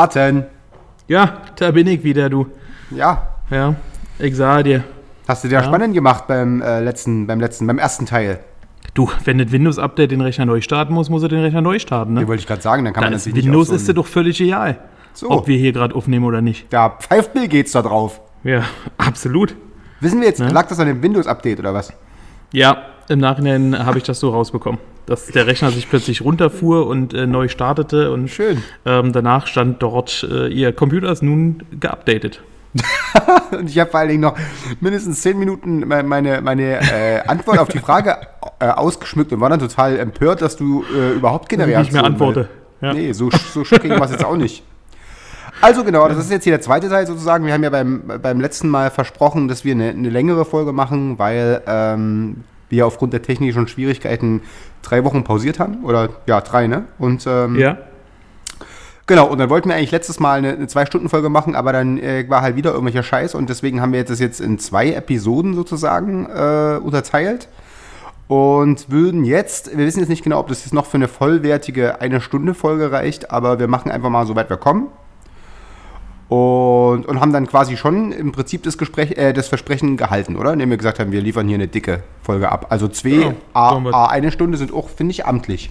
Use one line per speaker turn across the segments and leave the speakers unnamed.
Martin,
Ja, da bin ich wieder, du.
ja,
Ja, ich sah dir.
hast du dir spannend gemacht beim äh, letzten, beim letzten, beim ersten Teil?
Du, wenn das Windows-Update den Rechner neu starten muss, muss er den Rechner neu starten,
Die
ne?
wollte ich gerade sagen, dann kann man
Dann
natürlich
Windows
nicht auf
ist dir doch völlig egal,
So.
ob wir hier gerade aufnehmen oder nicht.
Da pfeift Bill Gates da drauf.
Ja, absolut.
Wissen wir jetzt,
Ne?
lag das an dem Windows-Update oder was?
Ja, im Nachhinein habe ich das so rausbekommen, dass der Rechner sich plötzlich runterfuhr und äh, neu startete und
Schön.
Ähm, danach stand dort, äh, ihr Computer ist nun geupdatet.
Und ich habe vor allen Dingen noch mindestens zehn Minuten me- meine, meine äh, Antwort auf die Frage äh, ausgeschmückt und war dann total empört, dass du äh, überhaupt keine
ich nicht mehr
Reaktion
antworte. Ja.
Nee, so, so schocking war es jetzt auch nicht. Also genau, das ist jetzt hier der zweite Teil sozusagen. Wir haben ja beim, beim letzten Mal versprochen, dass wir eine, eine längere Folge machen, weil ähm, wir aufgrund der technischen Schwierigkeiten drei Wochen pausiert haben. Oder ja, drei, ne? Und ähm,
Ja.
Genau, und dann wollten wir eigentlich letztes Mal eine, eine Zwei-Stunden-Folge machen, aber dann äh, war halt wieder irgendwelcher Scheiß und deswegen haben wir jetzt das jetzt in zwei Episoden sozusagen äh, unterteilt und würden jetzt, wir wissen jetzt nicht genau, ob das jetzt noch für eine vollwertige Eine-Stunde-Folge reicht, aber wir machen einfach mal so weit wir kommen. Und, und haben dann quasi schon im Prinzip das, Gespräch, äh, das Versprechen gehalten, oder? Indem wir gesagt haben, wir liefern hier eine dicke Folge ab. Also zwei,
Ja,
A, A, eine Stunde sind auch, finde ich, amtlich.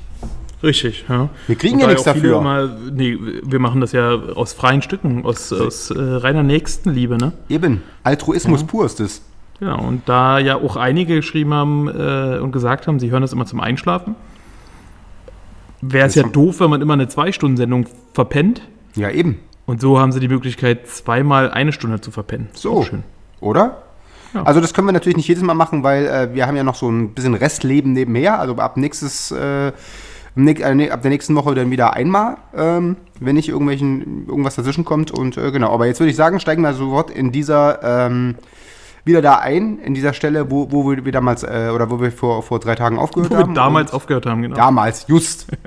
Richtig, ja.
Wir kriegen ja nichts dafür.
Immer, nee, wir machen das ja aus freien Stücken, aus, aus äh, reiner Nächstenliebe, ne?
Eben, Altruismus pur ist das.
Ja, und da ja auch einige geschrieben haben äh, und gesagt haben, sie hören das immer zum Einschlafen, wäre es ja doof, wenn man immer eine Zwei-Stunden-Sendung verpennt.
Ja, eben.
Und so haben sie die Möglichkeit, zweimal eine Stunde zu verpennen.
So.
schön.
Oder?
Ja.
Also das können wir natürlich nicht jedes Mal machen, weil äh, wir haben ja noch so ein bisschen Restleben nebenher. Also ab nächstes, äh, äh, ab der nächsten Woche dann wieder einmal, ähm, wenn nicht irgendwelchen irgendwas dazwischen kommt. Und äh, genau. Aber jetzt würde ich sagen, steigen wir sofort in dieser ähm, wieder da ein, in dieser Stelle, wo, wo wir damals äh, oder wo wir vor, vor drei Tagen aufgehört
Wo wir
haben.
damals
Und-
aufgehört haben, genau.
damals, just.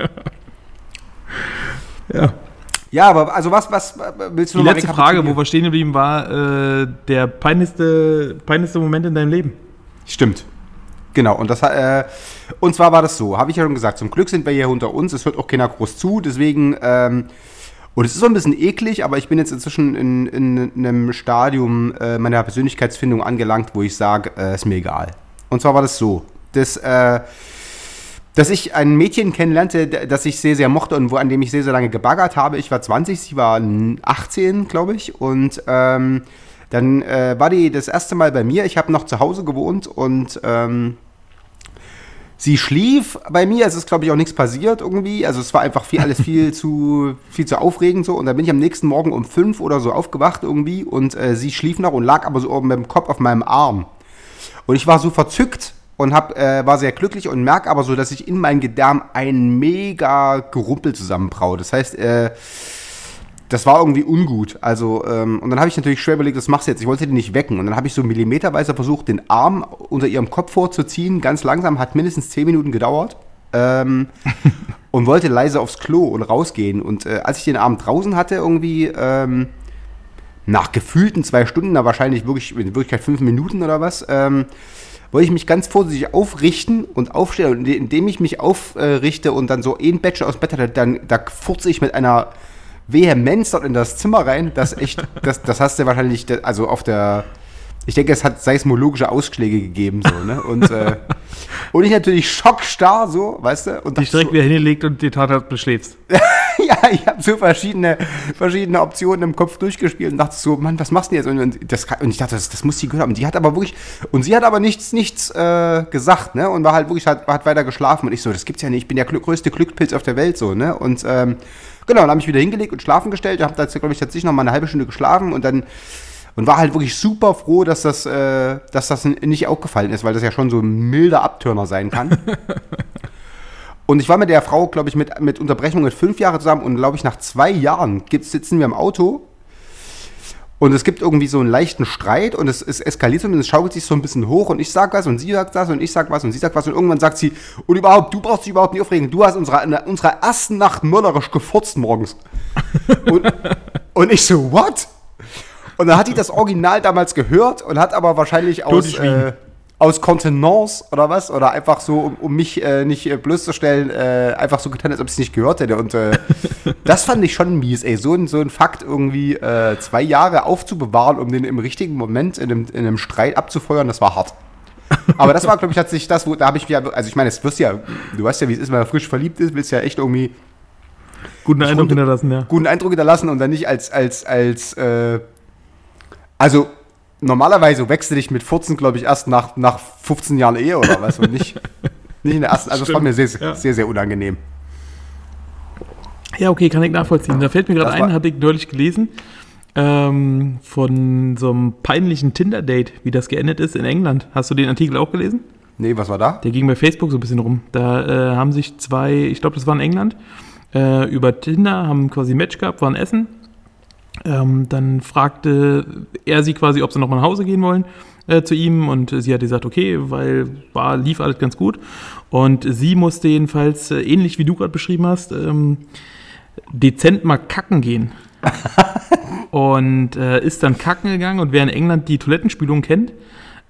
Ja.
Ja, aber also was, was äh, willst du
Die letzte Frage, wo wir stehen geblieben, war äh, der peinlichste, peinlichste Moment in deinem Leben.
Stimmt. Genau, und das äh, und zwar war das so, habe ich ja schon gesagt, zum Glück sind wir hier unter uns, es hört auch keiner groß zu, deswegen, ähm, und es ist so ein bisschen eklig, aber ich bin jetzt inzwischen in, in einem Stadium äh, meiner Persönlichkeitsfindung angelangt, wo ich sage, äh, ist mir egal. Und zwar war das so, dass, äh, dass ich ein Mädchen kennenlernte, das ich sehr, sehr mochte und wo, an dem ich sehr, sehr lange gebaggert habe. Ich war 20, sie war 18, glaube ich. Und ähm, dann äh, war die das erste Mal bei mir. Ich habe noch zu Hause gewohnt und ähm, sie schlief bei mir. Es ist, glaube ich, auch nichts passiert irgendwie. Also es war einfach viel, alles viel zu, viel zu aufregend so. Und dann bin ich am nächsten Morgen um fünf oder so aufgewacht irgendwie und äh, sie schlief noch und lag aber so oben mit dem Kopf auf meinem Arm. Und ich war so verzückt und hab, äh, war sehr glücklich und merke aber so, dass sich in meinem Gedärm ein mega Gerumpel zusammenbraut. Das heißt, äh, das war irgendwie ungut. Also, ähm, und dann habe ich natürlich schwer überlegt, was machst du jetzt? Ich wollte die nicht wecken. Und dann habe ich so millimeterweise versucht, den Arm unter ihrem Kopf vorzuziehen. Ganz langsam, hat mindestens zehn Minuten gedauert. Ähm, und wollte leise aufs Klo und rausgehen. Und äh, als ich den Arm draußen hatte, irgendwie, ähm, nach gefühlten zwei Stunden, na wahrscheinlich wirklich in Wirklichkeit fünf Minuten oder was, ähm, wollte ich mich ganz vorsichtig aufrichten und aufstellen. Und indem ich mich aufrichte und dann so ein Bettchen aus dem Bett hatte, dann da furze ich mit einer Vehemenz dort in das Zimmer rein. Das echt, das, das hast du wahrscheinlich, also auf der, ich denke, es hat seismologische Ausschläge gegeben, so, ne? Und, äh, und ich natürlich schockstarr, so, weißt du? Und
Dich direkt
so,
wieder hingelegt und die Tat beschläfst.
ja, ich habe so verschiedene, verschiedene Optionen im Kopf durchgespielt und dachte so, Mann, was machst du jetzt? Und, das, und ich dachte, das, das muss sie gehört haben. Und die hat aber wirklich, und sie hat aber nichts, nichts äh, gesagt, ne? Und war halt wirklich, hat, hat weiter geschlafen. Und ich so, das gibt's ja nicht, ich bin der glück, größte Glückspilz auf der Welt, so, ne? Und ähm, genau, dann habe ich wieder hingelegt und schlafen gestellt. Ich habe da, glaube ich, tatsächlich noch mal eine halbe Stunde geschlafen und dann und war halt wirklich super froh, dass das, äh, dass das nicht aufgefallen ist, weil das ja schon so ein milder Abtörner sein kann. Und ich war mit der Frau, glaube ich, mit, mit Unterbrechungen fünf Jahre zusammen und glaube ich, nach zwei Jahren sitzen wir im Auto und es gibt irgendwie so einen leichten Streit und es, es eskaliert und es schaukelt sich so ein bisschen hoch und ich sag was und sie sagt was und ich sag was und sie sagt was und irgendwann sagt sie, und überhaupt, du brauchst dich überhaupt nicht aufregen, du hast unserer, in unserer ersten Nacht mörderisch gefurzt morgens. und, und ich so, what? Und dann hat die das Original damals gehört und hat aber wahrscheinlich aus, äh, aus Kontenance oder was, oder einfach so, um, um mich äh, nicht äh, bloßzustellen, äh, einfach so getan, als ob ich es nicht gehört hätte. Und äh, das fand ich schon mies, ey. So ein, so ein Fakt irgendwie äh, zwei Jahre aufzubewahren, um den im richtigen Moment in einem, in einem Streit abzufeuern, das war hart. Aber das war, glaube ich, tatsächlich das, wo, da habe ich mir, also ich meine, es wirst ja, du weißt ja, wie es ist, wenn man frisch verliebt ist, willst ja echt irgendwie
Guten Eindruck
runter-
hinterlassen, ja.
guten Eindruck hinterlassen und dann nicht als, als, als, äh, also normalerweise wechsle ich mit 14, glaube ich, erst nach, nach 15 Jahren Ehe oder was und nicht, nicht in der ersten, also das war mir sehr, sehr,
ja.
sehr, sehr unangenehm.
Ja, okay, kann ich nachvollziehen. Da fällt mir gerade ein, hatte ich neulich gelesen, ähm, von so einem peinlichen Tinder-Date, wie das geendet ist in England. Hast du den Artikel auch gelesen?
Nee, was war da?
Der ging bei Facebook so ein bisschen rum. Da äh, haben sich zwei, ich glaube, das war in England, äh, über Tinder, haben quasi ein Match gehabt, waren essen. Ähm, dann fragte er sie quasi, ob sie nochmal nach Hause gehen wollen äh, zu ihm und sie hat gesagt, okay, weil war, lief alles ganz gut. Und sie musste jedenfalls, äh, ähnlich wie du gerade beschrieben hast, ähm, dezent mal kacken gehen. und äh, ist dann kacken gegangen und wer in England die Toilettenspülung kennt,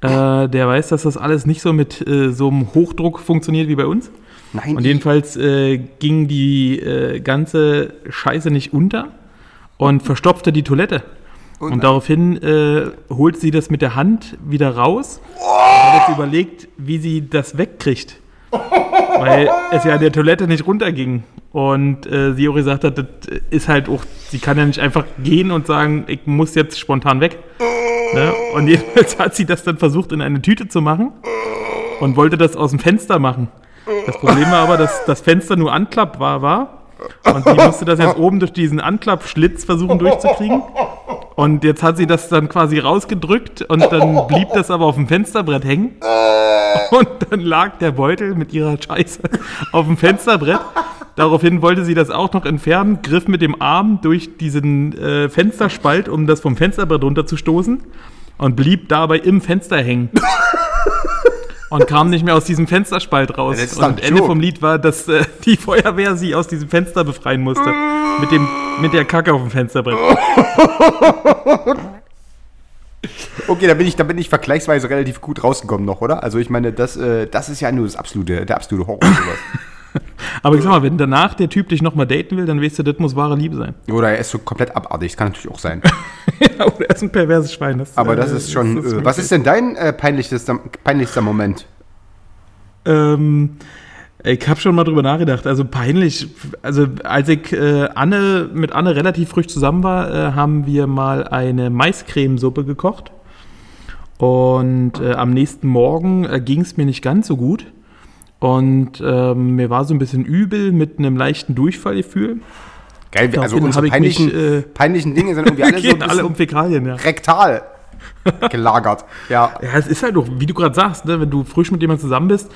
äh, der weiß, dass das alles nicht so mit äh, so einem Hochdruck funktioniert wie bei uns.
Nein,
Und jedenfalls äh, ging die ganze Scheiße nicht unter und verstopfte die Toilette. Und,
nein.
daraufhin äh, holt sie das mit der Hand wieder raus und hat jetzt überlegt, wie sie das wegkriegt. Weil es ja an der Toilette nicht runterging. Und äh, sie auch gesagt hat, das ist halt auch, sie kann ja nicht einfach gehen und sagen, ich muss jetzt spontan weg. Ne? Und jedenfalls hat sie das dann versucht, in eine Tüte zu machen und wollte das aus dem Fenster machen. Das Problem war aber, dass das Fenster nur anklappbar war. Und sie musste das jetzt oben durch diesen Anklappschlitz versuchen durchzukriegen. Und jetzt hat sie das dann quasi rausgedrückt und dann blieb das aber auf dem Fensterbrett hängen. Und dann lag der Beutel mit ihrer Scheiße auf dem Fensterbrett. Daraufhin wollte sie das auch noch entfernen, griff mit dem Arm durch diesen äh, Fensterspalt, um das vom Fensterbrett runterzustoßen und blieb dabei im Fenster hängen. Und kam nicht mehr aus diesem Fensterspalt raus.
Ja,
und Ende vom Lied war, dass äh, die Feuerwehr sie aus diesem Fenster befreien musste. Mit, dem, mit der Kacke auf dem Fensterbrett.
Okay, da bin ich, da bin ich vergleichsweise relativ gut rausgekommen noch, oder? Also ich meine, das, äh, das ist ja nur das absolute, der absolute Horror. sowas.
Aber ich sag mal, wenn danach der Typ dich nochmal daten will, dann weißt du, das muss wahre Liebe sein.
Oder er ist so komplett abartig, das kann natürlich auch sein.
ja, oder er ist ein perverses Schwein. Das,
Aber
äh,
das ist schon,
das
äh, was ist denn dein äh, peinlichster, Moment?
Ähm, ich habe schon mal drüber nachgedacht. Also peinlich. Also als ich äh, Anne mit Anne relativ frisch zusammen war, äh, haben wir mal eine Maiscremesuppe gekocht. Und äh, am nächsten Morgen äh, ging es mir nicht ganz so gut. Und ähm, mir war so ein bisschen übel mit einem leichten Durchfallgefühl.
Geil, also
Daraufhin
unsere
hab ich
peinlichen,
mich, äh,
peinlichen Dinge sind irgendwie alle so
alle um Fäkalien, ja.
rektal gelagert. Ja,
Ja, es ist halt doch, wie du gerade sagst, ne, wenn du frisch mit jemandem zusammen bist,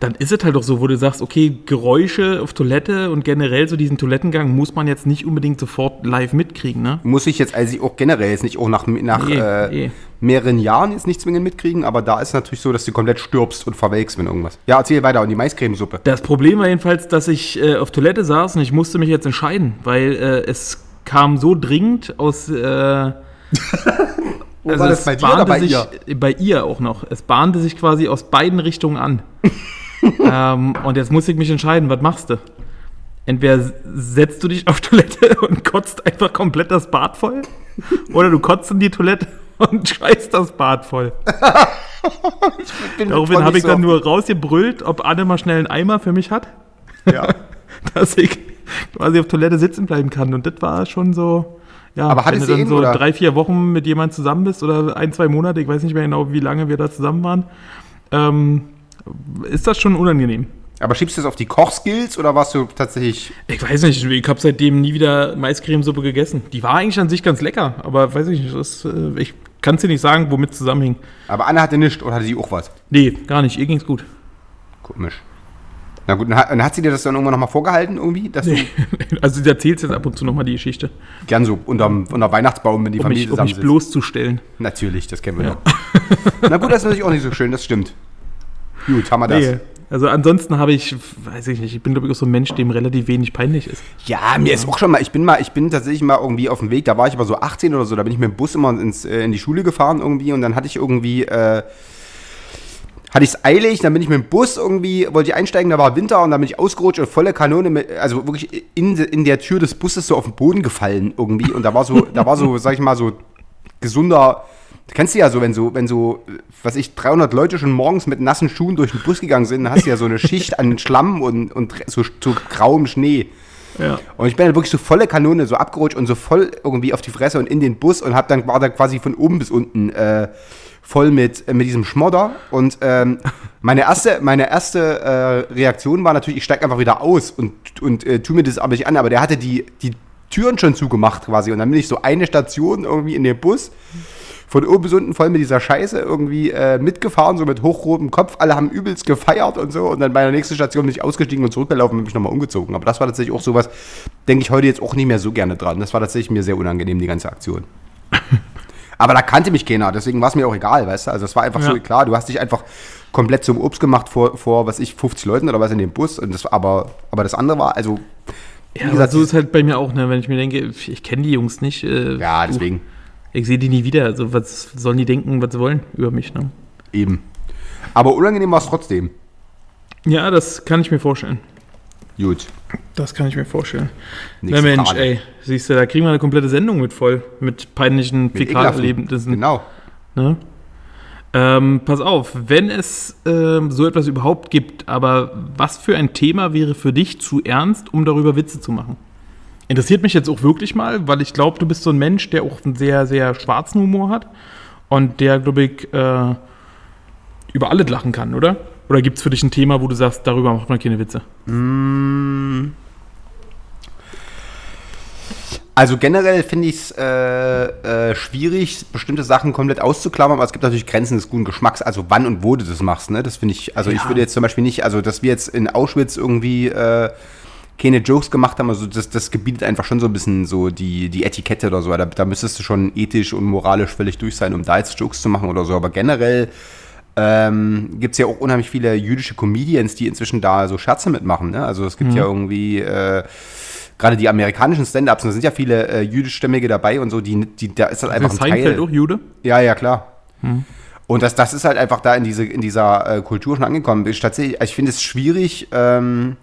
dann ist es halt doch so, wo du sagst, okay, Geräusche auf Toilette und generell so diesen Toilettengang muss man jetzt nicht unbedingt sofort live mitkriegen, ne?
muss ich jetzt also auch generell jetzt nicht auch nach, nach
Nee,
äh,
nee.
mehreren Jahren jetzt nicht zwingend mitkriegen, aber da ist natürlich so, dass du komplett stirbst und verwelkst, wenn irgendwas. Ja, erzähl weiter. Und die Maiscremesuppe.
Das Problem war jedenfalls, dass ich äh, auf Toilette saß und ich musste mich jetzt entscheiden, weil äh, es kam so dringend aus. Äh,
Wo war das
es
bei dir oder
bahnte
bei
sich,
ihr?
Bei ihr auch noch. Es bahnte sich quasi aus beiden Richtungen an. ähm, und jetzt muss ich mich entscheiden, was machst du? Entweder setzt du dich auf Toilette und kotzt einfach komplett das Bad voll, oder du kotzt in die Toilette und scheißt das Bad voll. Daraufhin habe ich dann nur rausgebrüllt, ob Anne mal schnell einen Eimer für mich hat,
Ja.
dass ich quasi auf Toilette sitzen bleiben kann. Und das war schon so, ja,
Aber
wenn du
du
dann
ihn,
so
oder?
drei, vier Wochen mit jemandem zusammen bist oder ein, zwei Monate, ich weiß nicht mehr genau, wie lange wir da zusammen waren, ähm, ist das schon unangenehm.
Aber schiebst du das auf die Kochskills oder warst du tatsächlich.
Ich weiß nicht, ich habe seitdem nie wieder Maiscremesuppe gegessen. Die war eigentlich an sich ganz lecker, aber weiß ich nicht, das, äh, ich kann es dir nicht sagen, womit es zusammenhing.
Aber Anne hatte nichts oder hatte sie auch was?
Nee, gar nicht, ihr ging's gut.
Komisch. Na gut, dann hat, sie dir das dann irgendwann nochmal vorgehalten irgendwie? Dass du
Also sie erzählt jetzt ab und zu nochmal die Geschichte,
gern so unterm, unter Weihnachtsbaum, wenn die
um
Familie
mich, um mich bloßzustellen.
Natürlich, das kennen wir ja. Na gut, das ist natürlich auch nicht so schön, das stimmt. Gut, haben wir das.
Nee. Also ansonsten habe ich, weiß ich nicht, ich bin glaube ich auch so ein Mensch, dem relativ wenig peinlich ist.
Ja, mir ist auch schon mal, ich bin mal, ich bin tatsächlich mal irgendwie auf dem Weg, da war ich aber so 18 oder so, da bin ich mit dem Bus immer ins, äh, in die Schule gefahren irgendwie und dann hatte ich irgendwie, äh, hatte ich es eilig, dann bin ich mit dem Bus irgendwie, wollte ich einsteigen, da war Winter und dann bin ich ausgerutscht und volle Kanone, mit, also wirklich in, in der Tür des Busses so auf den Boden gefallen irgendwie und da war so, da war so, sag ich mal, so gesunder, kennst du ja so, wenn so, wenn so, was ich, 300 Leute schon morgens mit nassen Schuhen durch den Bus gegangen sind, dann hast du ja so eine Schicht an Schlamm und, und so, so grauem Schnee.
Ja.
Und ich bin dann wirklich so volle Kanone so abgerutscht und so voll irgendwie auf die Fresse und in den Bus und hab dann, war da quasi von oben bis unten äh, voll mit, äh, mit diesem Schmodder. Und ähm, meine erste, meine erste äh, Reaktion war natürlich, ich steig einfach wieder aus und, und äh, tu mir das aber nicht an. Aber der hatte die, die Türen schon zugemacht quasi. Und dann bin ich so eine Station irgendwie in den Bus von oben bis unten voll mit dieser Scheiße irgendwie äh, mitgefahren, so mit hochrotem Kopf. Alle haben übelst gefeiert und so. Und dann bei der nächsten Station bin ich ausgestiegen und zurückgelaufen und mich nochmal umgezogen. Aber das war tatsächlich auch sowas, denke ich heute jetzt auch nicht mehr so gerne dran. Das war tatsächlich mir sehr unangenehm, die ganze Aktion. Aber da kannte mich keiner, deswegen war es mir auch egal, weißt du? Also es war einfach so
Ja.
klar, du hast dich einfach komplett zum Obst gemacht vor, vor was ich, 50 Leuten oder was in dem Bus. Und das, aber, aber das andere war, also,
Ja,
gesagt,
so ist halt bei mir auch, ne, wenn ich mir denke, ich kenne die Jungs nicht. Äh,
ja, deswegen
Ich sehe die nie wieder. Also was sollen die denken, was sie wollen über mich, ne?
eben. Aber unangenehm war es trotzdem.
Ja, das kann ich mir vorstellen.
Gut.
Das kann ich mir vorstellen.
Nächste
Na Mensch,
Frage.
ey, siehst du, da kriegen wir eine komplette Sendung mit voll. Mit peinlichen. Fäkalerlebnissen.
Genau.
Ne? Ähm, pass auf, wenn es ähm, so etwas überhaupt gibt, aber was für ein Thema wäre für dich zu ernst, um darüber Witze zu machen? Interessiert mich jetzt auch wirklich mal, weil ich glaube, du bist so ein Mensch, der auch einen sehr, sehr schwarzen Humor hat und der, glaube ich, äh, über alles lachen kann, oder? Oder gibt es für dich ein Thema, wo du sagst, darüber macht man keine Witze?
Also generell finde ich es äh, äh, schwierig, bestimmte Sachen komplett auszuklammern, aber es gibt natürlich Grenzen des guten Geschmacks, also wann und wo du das machst, ne? Das finde ich, also ich
Ja.
würde jetzt zum Beispiel nicht, also dass wir jetzt in Auschwitz irgendwie äh, keine Jokes gemacht haben, also das, das gebietet einfach schon so ein bisschen so die, die Etikette oder so. Da, da müsstest du schon ethisch und moralisch völlig durch sein, um da jetzt Jokes zu machen oder so. Aber generell ähm, gibt es ja auch unheimlich viele jüdische Comedians, die inzwischen da so Scherze mitmachen. Ne? Also es gibt ja irgendwie äh, gerade die amerikanischen Stand-Ups, da sind ja viele äh, jüdischstämmige dabei und so, die, die, da ist halt einfach ein
Seinfeld
Teil.
auch Jude?
Ja, ja, klar. Und das, das ist halt einfach da in, diese, in dieser äh, Kultur schon angekommen. Ich, tatsächlich, ich finde es schwierig, ähm,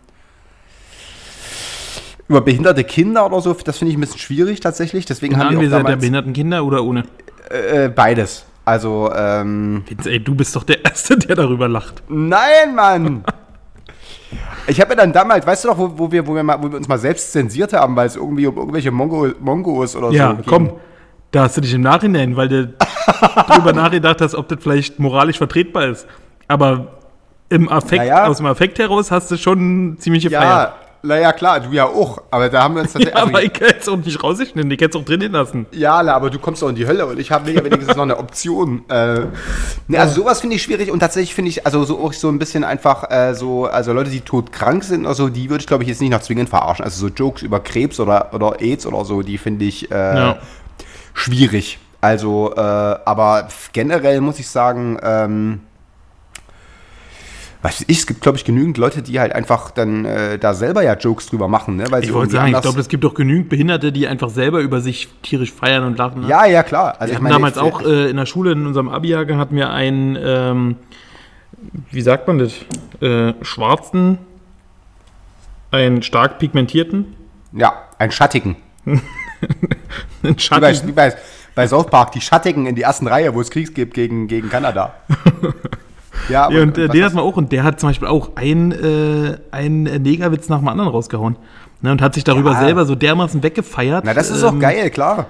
über behinderte Kinder oder so, das finde ich ein bisschen schwierig tatsächlich. Deswegen haben wir
Anwesenheit der
damals,
behinderten Kinder oder ohne?
äh, beides. Also, ähm,
ey, du bist doch der Erste, der darüber lacht.
Nein, Mann! Ich habe ja dann damals, weißt du noch, wo, wo, wir, wo, wir mal, wo wir uns mal selbst zensiert haben, weil es irgendwie um irgendwelche Mongo, Mongos oder
Ja,
so ging.
komm. Da hast du dich im Nachhinein, weil du drüber nachgedacht hast, ob das vielleicht moralisch vertretbar ist. Aber im Affekt,
Naja.
aus dem Affekt heraus hast du schon ziemlich gefeiert.
Ja, naja, klar, du ja auch. Aber da haben wir uns
Ja,
tatsächlich.
aber
also,
ich kann jetzt auch nicht rausschneiden, ich hätte es auch drinnen lassen.
ja, na, aber du kommst doch in die Hölle und ich habe ja wenigstens noch eine Option. Äh, ne, also sowas finde ich schwierig und tatsächlich finde ich, also so auch so ein bisschen einfach äh, so, also Leute, die todkrank sind oder so, die würde ich glaube ich jetzt nicht noch zwingend verarschen. Also so Jokes über Krebs oder, oder AIDS oder so, die finde ich äh,
Ja.
schwierig. Also, äh, aber generell muss ich sagen, ähm, weiß ich, es gibt, glaube ich, genügend Leute, die halt einfach dann äh, da selber ja Jokes drüber machen, ne? Weil
Ich wollte sagen, ich glaube, es gibt doch genügend Behinderte, die einfach selber über sich tierisch feiern und lachen. Ne?
Ja, ja, klar. Also
Wir
ich meine,
damals
ich-
auch äh, in der Schule, in unserem Abi-Jahrgang, hatten wir einen, ähm, wie sagt man das, äh, schwarzen, einen stark pigmentierten,
ja, ein Schattigen.
einen
Wie bei,
schattigen.
wie bei, bei South Park, die Schattigen in die ersten Reihe, wo es Krieg gibt gegen, gegen Kanada. ja,
Ja, und äh, den hat man auch, und der hat zum Beispiel auch einen, äh, einen Negerwitz nach dem anderen rausgehauen. Ne, und hat sich darüber
Ja.
selber so dermaßen weggefeiert.
Na, das ist
ähm,
auch geil, klar.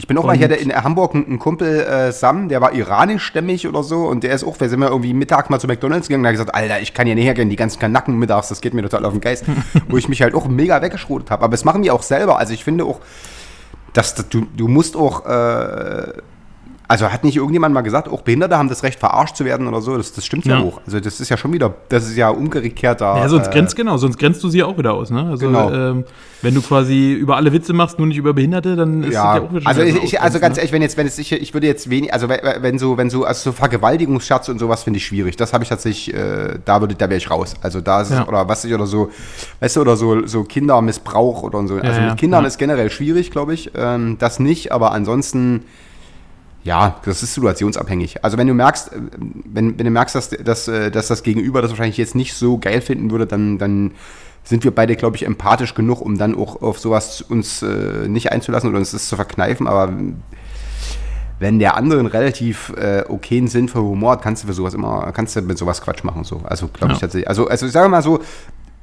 Ich bin auch mal, ich hatte in Hamburg einen, Kumpel, äh, Sam, der war iranischstämmig oder so und der ist auch, wir sind mal irgendwie mittags mal zu McDonalds gegangen und hat gesagt, Alter, ich kann hier nicht hergehen, die ganzen Kanacken mittags, das geht mir total auf den Geist. Wo ich mich halt auch mega weggeschrotet habe. Aber das machen die auch selber. Also ich finde auch, dass, dass du, du musst auch, äh, Also hat nicht irgendjemand mal gesagt, auch Behinderte haben das Recht, verarscht zu werden oder so? Das, das stimmt ja.
Ja.
auch. Also das ist ja schon wieder, das ist ja umgekehrter.
Ja, sonst
äh,
grenzt genau, sonst grenzt du sie auch wieder aus, ne? Also
Genau.
ähm, wenn du quasi über alle Witze machst, nur nicht über Behinderte, dann ist
ja,
das ja auch wieder
also, ich, also ganz
ne?
ehrlich, wenn jetzt, wenn es ich, ich würde jetzt wenig, also wenn, so, wenn so, also so Vergewaltigungsscherze und sowas finde ich schwierig. Das habe ich tatsächlich, äh, da würde, da wäre ich raus. Also da ist es,
Ja.
oder was ich, oder so, weißt du, oder so, so Kindermissbrauch oder so. Also
ja,
mit Kindern
ja.
ist generell schwierig, glaube ich. Ähm, das nicht, aber ansonsten, ja, das ist situationsabhängig. Also wenn du merkst, äh, wenn, wenn du merkst, dass, dass, äh, dass das Gegenüber das wahrscheinlich jetzt nicht so geil finden würde, dann, dann sind wir beide, glaube ich, empathisch genug, um dann auch auf sowas uns äh, nicht einzulassen oder uns das zu verkneifen. Aber wenn der andere einen relativ äh, okayen Sinn für Humor hat, kannst du für sowas immer, kannst du mit sowas Quatsch machen. So. Also glaube ich
Ja.
tatsächlich. Also, also ich sage mal so,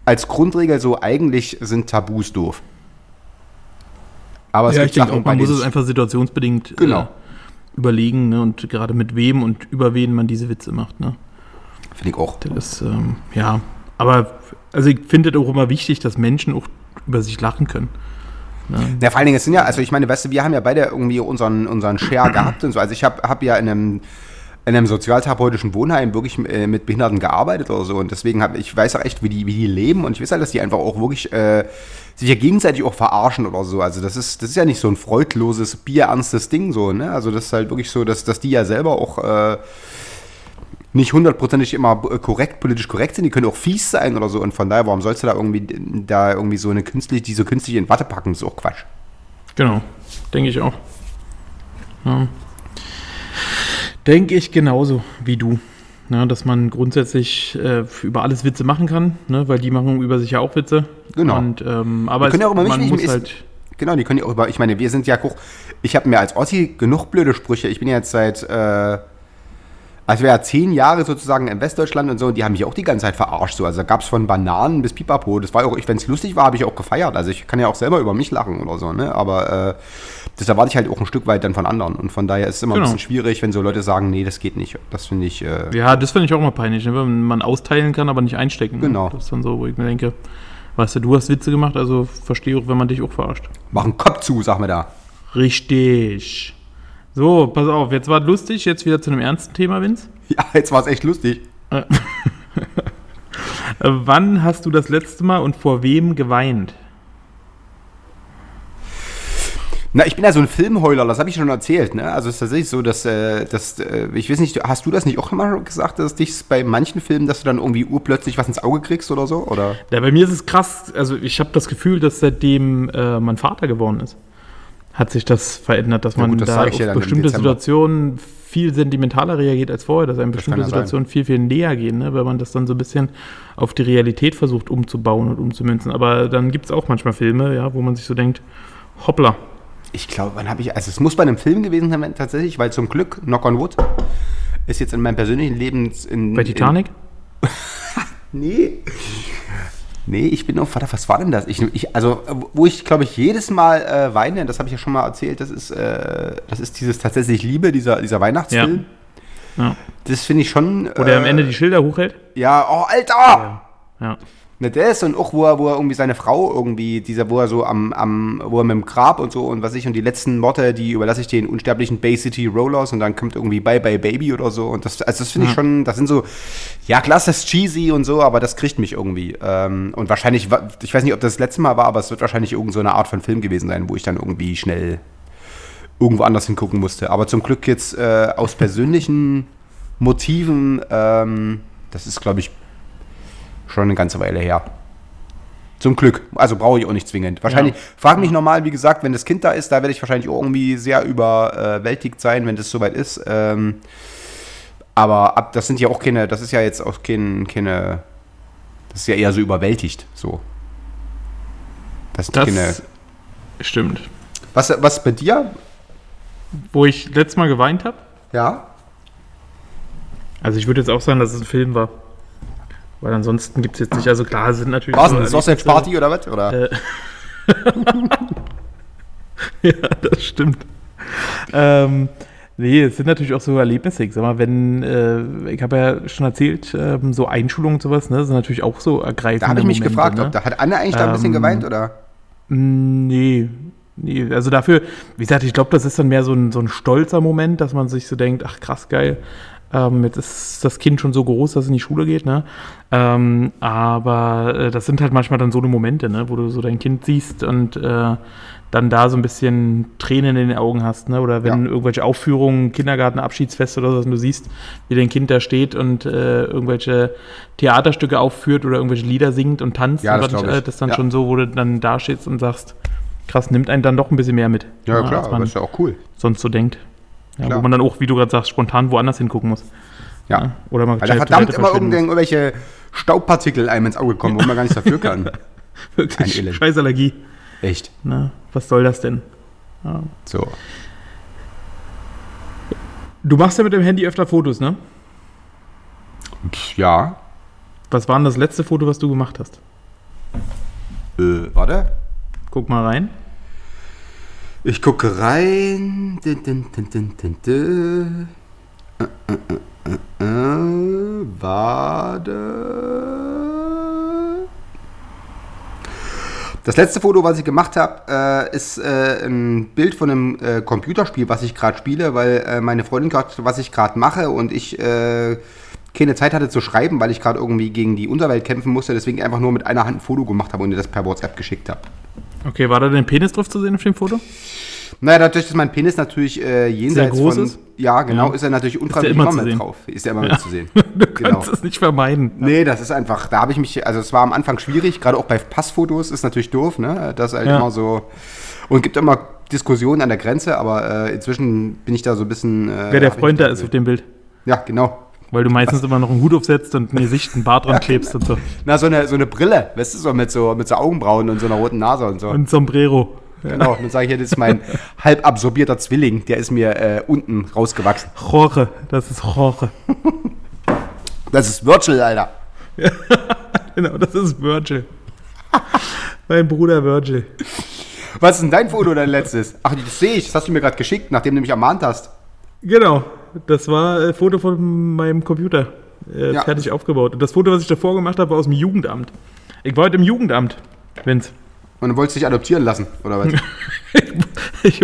als Grundregel so, eigentlich sind Tabus doof. Aber es
ja,
gibt
ich denke auch, man muss es einfach situationsbedingt
Genau.
äh, überlegen ne? und gerade mit wem und über wen man diese Witze macht. Ne?
finde ich auch.
Das, ähm, ja, aber also ich finde es auch immer wichtig, dass Menschen auch über sich lachen können.
Ja, vor allen Dingen, es sind ja, also ich meine, weißt du, wir haben ja beide irgendwie unseren, unseren Share gehabt und so. Also ich habe hab ja in einem, in einem sozialtherapeutischen Wohnheim wirklich äh, mit Behinderten gearbeitet oder so. Und deswegen habe ich weiß auch echt, wie die, wie die leben. Und ich weiß halt, dass die einfach auch wirklich äh, sich ja gegenseitig auch verarschen oder so. Also das ist, das ist ja nicht so ein freudloses, bierernstes Ding so, ne? Also das ist halt wirklich so, dass, dass die ja selber auch äh, nicht hundertprozentig immer äh, korrekt, politisch korrekt sind, die können auch fies sein oder so. Und von daher, warum sollst du da irgendwie da irgendwie so eine künstlich, die so künstlich in Watte packen? Das ist auch Quatsch.
Genau, denke ich auch. Ja. Denke ich genauso wie du. Ja, dass man grundsätzlich äh, über alles Witze machen kann, ne? weil die machen über sich ja auch Witze.
Genau.
Und, ähm, aber
Die können ja auch über mich
man
nicht-
muss halt.
Genau, die können ja auch über, ich meine, wir sind ja auch, ich habe mir als Ossi genug blöde Sprüche, ich bin ja jetzt seit, äh, also wir ja zehn Jahre sozusagen in Westdeutschland und so, und die haben mich auch die ganze Zeit verarscht, so, also da gab es von Bananen bis Pipapo, das war auch, wenn es lustig war, habe ich auch gefeiert, also ich kann ja auch selber über mich lachen oder so, ne, aber äh, das erwarte ich halt auch ein Stück weit dann von anderen und von daher ist es immer
Genau.
ein bisschen schwierig, wenn so Leute sagen, nee, das geht nicht, das finde ich, äh,
Ja, das finde ich auch mal peinlich, ne? wenn man austeilen kann, aber nicht einstecken.
Genau.
Das ist dann so, wo ich mir denke, weißt du, du hast Witze gemacht, also verstehe auch, wenn man dich auch verarscht.
mach einen Kopf zu, sag mir da.
Richtig. So, pass auf, jetzt war es lustig, jetzt wieder zu einem ernsten Thema, Vince.
Ja, jetzt war es echt lustig.
Äh, wann hast du das letzte Mal und vor wem geweint?
Na, ich bin ja so ein Filmheuler, das habe ich schon erzählt. Ne? Also es ist tatsächlich so, dass, äh, dass äh, ich weiß nicht, hast du das nicht auch mal gesagt, dass dich bei manchen Filmen, dass du dann irgendwie urplötzlich was ins Auge kriegst oder so? Oder?
Ja, bei mir ist es krass, also ich habe das Gefühl, dass seitdem äh, mein Vater geworden ist, hat sich das verändert, dass
Ja
man
gut, das
da auf
ja
bestimmte. Situationen viel sentimentaler reagiert als vorher, dass einem bestimmte
ja sein.
Situationen viel, viel näher gehen, ne? weil man das dann so ein bisschen auf die Realität versucht umzubauen und umzumünzen. Aber dann gibt es auch manchmal Filme, ja, wo man sich so denkt, hoppla,
Ich glaube, wann habe ich, also es muss bei einem Film gewesen sein tatsächlich, weil zum Glück, Knock on Wood, ist jetzt in meinem persönlichen Leben in...
bei Titanic?
In, nee. Nee, ich bin auf, warte, was war denn das? Ich, ich, also, wo ich, glaube ich, jedes Mal äh, weine, das habe ich ja schon mal erzählt, das ist, äh, das ist dieses tatsächlich Liebe, dieser, dieser Weihnachtsfilm.
Ja.
Das finde ich schon.
Wo der am
äh,
Ende die Schilder hochhält?
Ja, oh, Alter!
Ja.
Ne, das und auch, wo er, wo er irgendwie seine Frau irgendwie, dieser, wo er so am, am, wo er mit dem Grab und so und was ich, und die letzten Worte, die überlasse ich den unsterblichen Bay City Rollers und dann kommt irgendwie Bye Bye Baby oder so. Und das, also das finde ich schon, das sind so, ja klar, das ist cheesy und so, aber das kriegt mich irgendwie. Ähm, und wahrscheinlich, wa- ich weiß nicht, ob das das letzte Mal war, aber es wird wahrscheinlich irgend so eine Art von Film gewesen sein, wo ich dann irgendwie schnell irgendwo anders hingucken musste. Aber zum Glück jetzt äh, aus persönlichen Motiven, ähm, das ist, glaube ich, schon eine ganze Weile her. Zum Glück. Also brauche ich auch nicht zwingend. Wahrscheinlich, frag mich normal, wie gesagt, wenn das Kind da ist, da werde ich wahrscheinlich auch irgendwie sehr überwältigt sein, wenn das soweit ist. Ähm, aber ab, das sind ja auch keine, das ist ja jetzt auch kein, keine, das ist ja eher so überwältigt, so. Das
Das
keine,
stimmt.
was, was bei dir?
Wo ich letztes Mal geweint habe?
Ja.
Also ich würde jetzt auch sagen, dass es ein Film war. Weil ansonsten gibt es jetzt nicht, also klar, sind natürlich. So
eine Sausage Party oder was? Oder?
Äh. ja, das stimmt. Ähm, nee, es sind natürlich auch so Erlebnisse. Ich sag mal, wenn, äh, ich habe ja schon erzählt, ähm, so Einschulungen und sowas, ne, sind natürlich auch so ergreifende
da habe ich mich
Momente,
gefragt,
ne?
ob da hat Anne eigentlich da ein bisschen
Ähm,
geweint oder?
Nee, Nee, also dafür, wie gesagt, ich glaube, das ist dann mehr so ein, so ein stolzer Moment, dass man sich so denkt, ach krass, geil. Ähm, jetzt ist das Kind schon so groß, dass es in die Schule geht, ne? Ähm, aber äh, das sind halt manchmal dann so eine Momente, ne, wo du so dein Kind siehst und äh, dann da so ein bisschen Tränen in den Augen hast, ne? Oder wenn
Ja.
irgendwelche Aufführungen, Kindergarten, Abschiedsfest oder so, und du siehst, wie dein Kind da steht und äh, irgendwelche Theaterstücke aufführt oder irgendwelche Lieder singt und tanzt.
Ja,
und
das
äh, das ist dann
Ja.
schon so, wo du dann da stehst und sagst, krass, nimmt einen dann doch ein bisschen mehr mit.
Ja,
ne,
klar, aber ist ja auch cool.
sonst so denkt. Ja, wo man dann auch, wie du gerade sagst, spontan woanders hingucken muss.
Ja.
Oder man
Weil da verdammt immer irgendwelche Staubpartikel einem ins Auge kommen, wo man gar nichts dafür kann.
Wirklich,
ein Elend.
scheiß Allergie.
Echt.
Ne? Was soll das denn?
So.
Du machst ja mit dem Handy öfter Fotos, ne?
Pff, ja.
Was war denn das letzte Foto, was du gemacht hast?
Äh, warte.
Guck mal rein.
Äh, äh, äh, warte. Das letzte Foto, was ich gemacht habe, ist ein Bild von einem Computerspiel, was ich gerade spiele, weil meine Freundin gerade, was ich gerade mache und ich keine Zeit hatte zu schreiben, weil ich gerade irgendwie gegen die Unterwelt kämpfen musste, deswegen einfach nur mit einer Hand ein Foto gemacht habe und ihr das per WhatsApp geschickt habe.
Okay, war da dein Penis drauf zu sehen auf dem Foto?
Naja, dadurch, dass mein Penis natürlich äh, jenseits
groß
von...
ist?
Ja, genau,
Ja.
ist er natürlich unfreiwillig
immer
mit drauf. Ist er immer mit zu sehen.
Du
genau.
kannst es nicht vermeiden.
Nee, das ist einfach, da habe ich mich, also es war am Anfang schwierig, gerade auch bei Passfotos ist natürlich doof, ne? Das ist halt
Ja.
immer so. Und gibt immer Diskussionen an der Grenze, aber äh, inzwischen bin ich da so ein bisschen. Äh,
Wer der Freund da ist auf dem Bild.
Ja, genau.
Weil du meistens immer noch einen Hut aufsetzt und ein Gesicht, ein Bart dran klebst und so.
Na, so eine, so eine Brille, weißt du, so mit so, mit so Augenbrauen und so einer roten Nase und so.
Und Sombrero.
genau. Und dann sage ich, das ist mein halb absorbierter Zwilling, der ist mir äh, unten rausgewachsen.
Jorge, das ist Jorge.
Das ist Virgil, Alter.
Genau, das ist Virgil. mein Bruder Virgil.
Was ist denn dein Foto, dein letztes? Ach, das sehe ich, das hast du mir gerade geschickt, nachdem du mich ermahnt hast.
Genau, das war ein Foto von meinem Computer. Äh,
Ja.
Fertig aufgebaut. Und das Foto, was ich davor gemacht habe, war aus dem Jugendamt. Ich war heute im Jugendamt, Vince.
Und du wolltest dich adoptieren lassen, oder was?
Ich,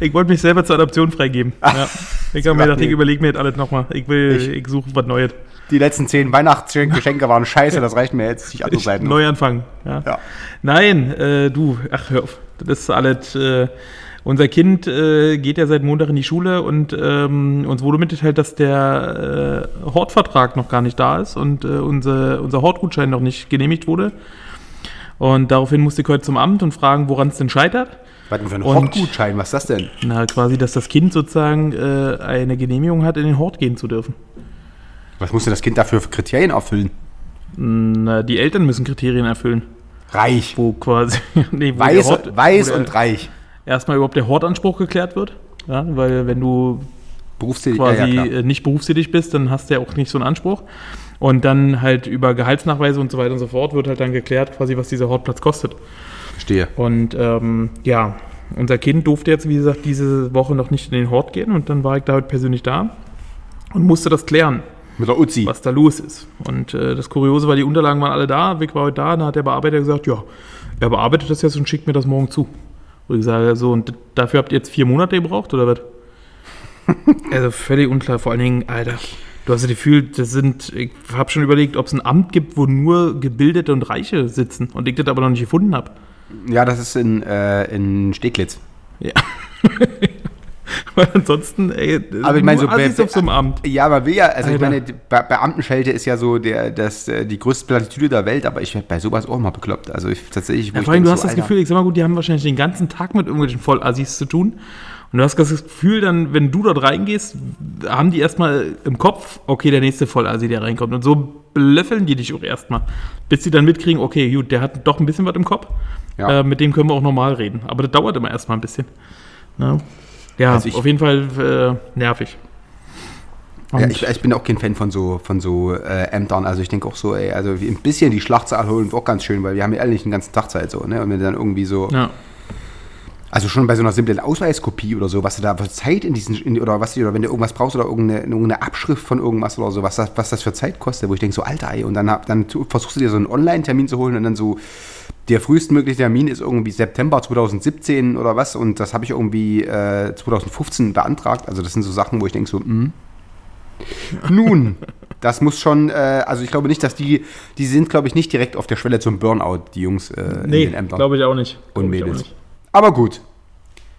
ich wollte mich selber zur Adoption freigeben. Ja. Ich habe mir gedacht, ich überlege mir jetzt alles nochmal. Ich will,
Ich-
ich, suche was Neues.
Die letzten zehn Weihnachtsgeschenke waren scheiße, das reicht mir jetzt. Ich
Ich,
Seiten.
Neuanfang. Ja.
Ja.
Nein, äh, du, ach hör auf. Das ist alles. Äh, unser Kind äh, geht ja seit Montag in die Schule und ähm, uns wurde mitgeteilt, dass der äh, Hortvertrag noch gar nicht da ist und äh, unser, unser Hortgutschein noch nicht genehmigt wurde. Und daraufhin musste ich heute zum Amt und fragen, woran es denn scheitert.
Was denn für ein Hortgutschein? Was ist das denn?
Na, quasi, dass das Kind sozusagen äh, eine Genehmigung hat, in den Hort gehen zu dürfen.
Was muss denn das Kind dafür für Kriterien erfüllen?
Na, die Eltern müssen Kriterien erfüllen,
Reich.
wo quasi nee, wo
Weiß,
Hort-
weiß
wo der-
und reich.
Erstmal überhaupt der Hortanspruch geklärt wird. Ja, weil wenn du
Berufstätig.
quasi
ja, ja,
äh, nicht berufstätig bist, dann hast du ja auch nicht so einen Anspruch. Und dann halt über Gehaltsnachweise und so weiter und so fort wird halt dann geklärt, quasi, was dieser Hortplatz kostet.
Verstehe.
Und ähm, ja, unser Kind durfte jetzt, wie gesagt, diese Woche noch nicht in den Hort gehen und dann war ich da heute persönlich da und musste das klären,
Mit der Uzi.
was da los ist. Und äh, das Kuriose war, die Unterlagen waren alle da, Vic war heute da, dann hat der Bearbeiter gesagt, ja, er bearbeitet das jetzt und schickt mir das morgen zu. Und ich sage so, und dafür habt ihr jetzt vier Monate gebraucht oder was? also völlig unklar, vor allen Dingen, Alter. Du hast das Gefühl, das sind, ich habe schon überlegt, ob es ein Amt gibt, wo nur Gebildete und Reiche sitzen und ich das aber noch nicht gefunden habe.
Ja, das ist in, äh, in Steglitz.
Ja. Weil ansonsten, ey,
Aber ich meine, so
Assis auf so einem Amt.
Ja, aber will ja, also ich
Alter.
meine, die Be Beamtenschelte ist ja so der, das, äh, die größte Plattitüde der Welt, aber ich werde bei sowas auch mal bekloppt. Also ich tatsächlich,
Ja,
ich
vor allem, du hast
so,
das Gefühl, ich sag mal gut, die haben wahrscheinlich den ganzen Tag mit irgendwelchen Vollassis zu tun. Und du hast das Gefühl, dann, wenn du dort reingehst, haben die erstmal im Kopf, okay, der nächste Vollassi, der reinkommt. Und so blöffeln die dich auch erstmal, bis sie dann mitkriegen, okay, gut, der hat doch ein bisschen was im Kopf.
Ja.
Äh, mit dem können wir auch normal reden. Aber das dauert immer erstmal ein bisschen. Ja, ja
Also ich-
auf jeden Fall äh, nervig.
Ja, ich, ich bin auch kein Fan von so, von so äh, Ämtern. Also ich denke auch so, ey, also ein bisschen die Schlachtzahl holen ist auch ganz schön, weil wir haben ja alle nicht den ganzen Tag Zeit so, ne? Und wenn du dann irgendwie so,
ja.
also schon bei so einer simplen Ausweiskopie oder so, was du da für Zeit in diesen, in, oder was, oder wenn du irgendwas brauchst oder irgendeine, irgendeine Abschrift von irgendwas oder so, was das, was das für Zeit kostet, wo ich denke so, Alter, ey, und dann, hab- dann versuchst du dir so einen Online-Termin zu holen und dann so der frühestmögliche Termin ist irgendwie September 2017 oder was und das habe ich irgendwie äh, 2015 beantragt. Also das sind so Sachen, wo ich denke so, hm. Nun, das muss schon, äh, also ich glaube nicht, dass die, die sind glaube ich nicht direkt auf der Schwelle zum Burnout, die Jungs äh, in
Nee,
den Ämtern
glaube ich auch nicht. Glaub
und
auch
Mädels.
nicht.
Aber gut,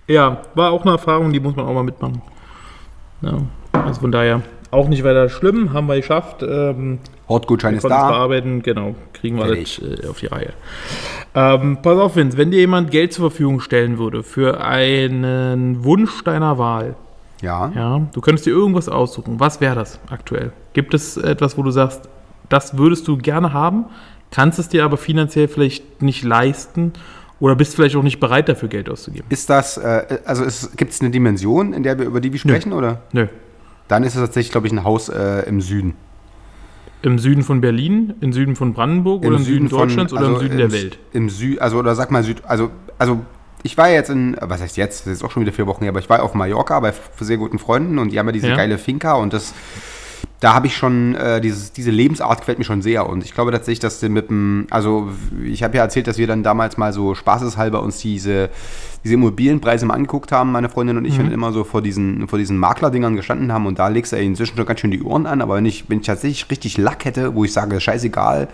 Ja, war auch eine Erfahrung, die muss man auch mal mitmachen. Ja, also von daher auch nicht weiter schlimm, haben wir geschafft. Ähm,
Hortgutschein ist da.
bearbeiten, genau, kriegen wir
Fertig.
alles äh, auf die Reihe. Ähm, pass auf, Vince, wenn dir jemand Geld zur Verfügung stellen würde für einen Wunsch deiner Wahl,
Ja.
ja, du könntest dir irgendwas aussuchen, was wäre das aktuell? Gibt es etwas, wo du sagst, das würdest du gerne haben, kannst es dir aber finanziell vielleicht nicht leisten oder bist vielleicht auch nicht bereit dafür Geld auszugeben?
Ist das, äh, also gibt es eine Dimension, in der wir, über die wir sprechen, oder?
Nö.
Dann ist es tatsächlich, glaube ich, ein Haus äh, im Süden.
Im Süden von Berlin, im Süden von Brandenburg oder im Süden, Deutschlands oder im
also
Süden der Welt?
Im Süden, also oder sag mal Süd, also, also ich war jetzt in, was heißt jetzt, das ist auch schon wieder vier Wochen her, aber ich war auf Mallorca bei sehr guten Freunden und die haben ja diese
Ja.
geile Finca und das, da habe ich schon, äh, dieses, diese Lebensart gefällt mir schon sehr und ich glaube tatsächlich, dass wir mit dem, also ich habe ja erzählt, dass wir dann damals mal so spaßeshalber uns diese, diese Immobilienpreise mal angeguckt haben, meine Freundin und ich, und immer so vor diesen, vor diesen Maklerdingern gestanden haben und da legst du ja inzwischen schon ganz schön die Ohren an, aber wenn ich, wenn ich tatsächlich richtig Lack hätte, wo ich sage, scheißegal,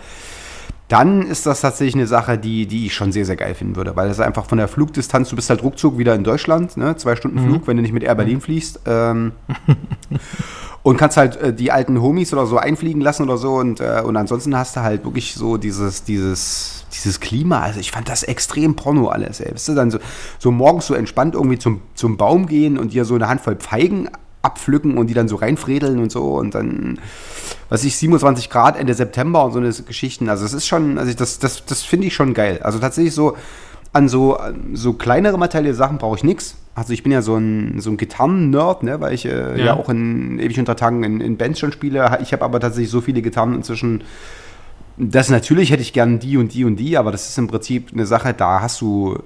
dann ist das tatsächlich eine Sache, die, die ich schon sehr, sehr geil finden würde, weil das einfach von der Flugdistanz, du bist halt ruckzuck wieder in Deutschland, ne? zwei Stunden Flug, wenn du nicht mit Air Berlin fliegst. Ähm, und kannst halt äh, die alten Homies oder so einfliegen lassen oder so und, äh, und ansonsten hast du halt wirklich so dieses, dieses, dieses Klima. Also ich fand das extrem Porno alles, ey. Weißt du, dann so, so morgens so entspannt irgendwie zum, zum Baum gehen und dir so eine Handvoll Feigen abpflücken und die dann so reinfredeln und so und dann, was ich, 27 Grad Ende September und so eine Geschichten. Also es ist schon, also ich, das, das, das finde ich schon geil. Also tatsächlich so an so, so kleinere materielle Sachen brauche ich nichts. Also ich bin ja so ein, so ein Gitarren-Nerd, ne, weil ich äh, ja.
Ja.
auch in ewig unter Tagen in, in Bands schon spiele. Ich habe aber tatsächlich so viele Gitarren inzwischen. Das natürlich hätte ich gern die und die und die, aber das ist im Prinzip eine Sache, da hast du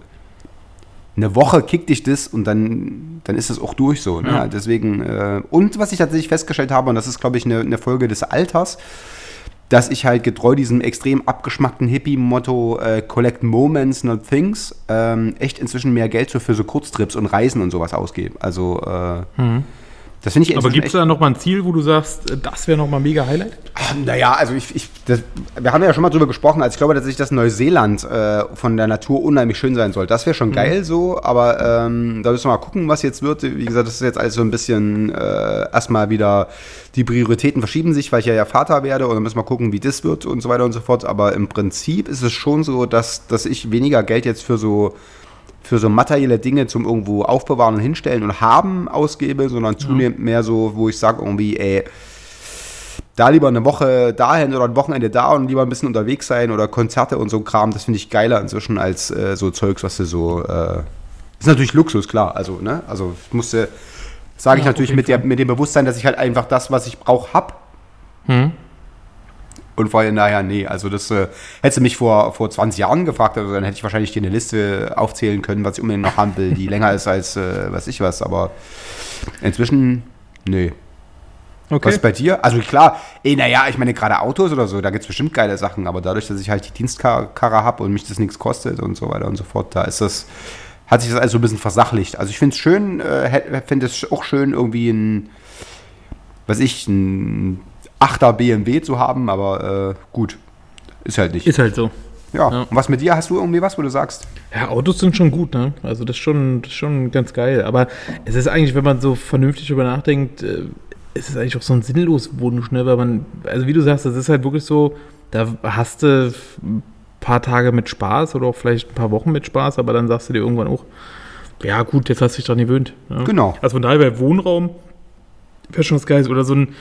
eine Woche kickt dich das und dann, dann ist es auch durch so. Ne?
Ja.
Deswegen, äh, und was ich tatsächlich festgestellt habe, und das ist, glaube ich, eine, eine Folge des Alters, dass ich halt getreu diesem extrem abgeschmackten Hippie-Motto äh, Collect Moments, not Things, ähm, echt inzwischen mehr Geld so für so Kurztrips und Reisen und sowas ausgebe. Also, äh, das finde ich
Aber gibt es da nochmal ein Ziel, wo du sagst, das wäre nochmal mega Highlight?
naja, also ich, ich das, wir haben ja schon mal drüber gesprochen, also ich glaube dass Neuseeland äh, von der Natur unheimlich schön sein soll. Das wäre schon geil so, aber ähm, da müssen wir mal gucken, was jetzt wird. Wie gesagt, das ist jetzt alles so ein bisschen äh, erstmal wieder, die Prioritäten verschieben sich, weil ich ja, ja Vater werde und dann müssen wir gucken, wie das wird und so weiter und so fort. Aber im Prinzip ist es schon so, dass, dass ich weniger Geld jetzt für so für so materielle Dinge zum irgendwo aufbewahren und hinstellen und haben ausgebe, sondern zunehmend mehr so, wo ich sage irgendwie, ey, da lieber eine Woche dahin oder ein Wochenende da und lieber ein bisschen unterwegs sein oder Konzerte und so Kram, das finde ich geiler inzwischen als äh, so Zeugs, was du so, äh, ist natürlich Luxus, klar, also, ne, also ich musste, sage ich
Ja,
natürlich mit, der, mit dem Bewusstsein, dass ich halt einfach das, was ich brauche, hab.
Hm.
Und vorher, naja, nee, also das äh, hättest du mich vor, vor 20 Jahren gefragt, also dann hätte ich wahrscheinlich dir eine Liste aufzählen können, was ich unbedingt noch haben will, die länger ist als äh, was ich was, aber inzwischen, nee.
Okay.
Was ist bei dir? Also klar, eh, naja, ich meine, gerade Autos oder so, da gibt es bestimmt geile Sachen, aber dadurch, dass ich halt die Dienstkarre habe und mich das nichts kostet und so weiter und so fort, da ist das, hat sich das also ein bisschen versachlicht. Also ich finde es schön, äh, finde es auch schön, irgendwie ein, was ich, ein 8er BMW zu haben, aber äh, gut, ist halt nicht.
Ist halt so.
ja.
ja.
und was mit dir? Hast du irgendwie was, wo du sagst?
Ja, Autos sind schon gut, ne? Also das ist schon, das ist schon ganz geil. Aber es ist eigentlich, wenn man so vernünftig drüber nachdenkt, äh, es ist eigentlich auch so ein sinnlos Wunsch, ne? Weil man, also wie du sagst, das ist halt wirklich so, da hast du ein paar Tage mit Spaß oder auch vielleicht ein paar Wochen mit Spaß, aber dann sagst du dir irgendwann auch, ja gut, jetzt hast du dich dran gewöhnt. Ja?
Genau.
Also von daher bei Wohnraum wäre schon was Geiles. Oder so ein,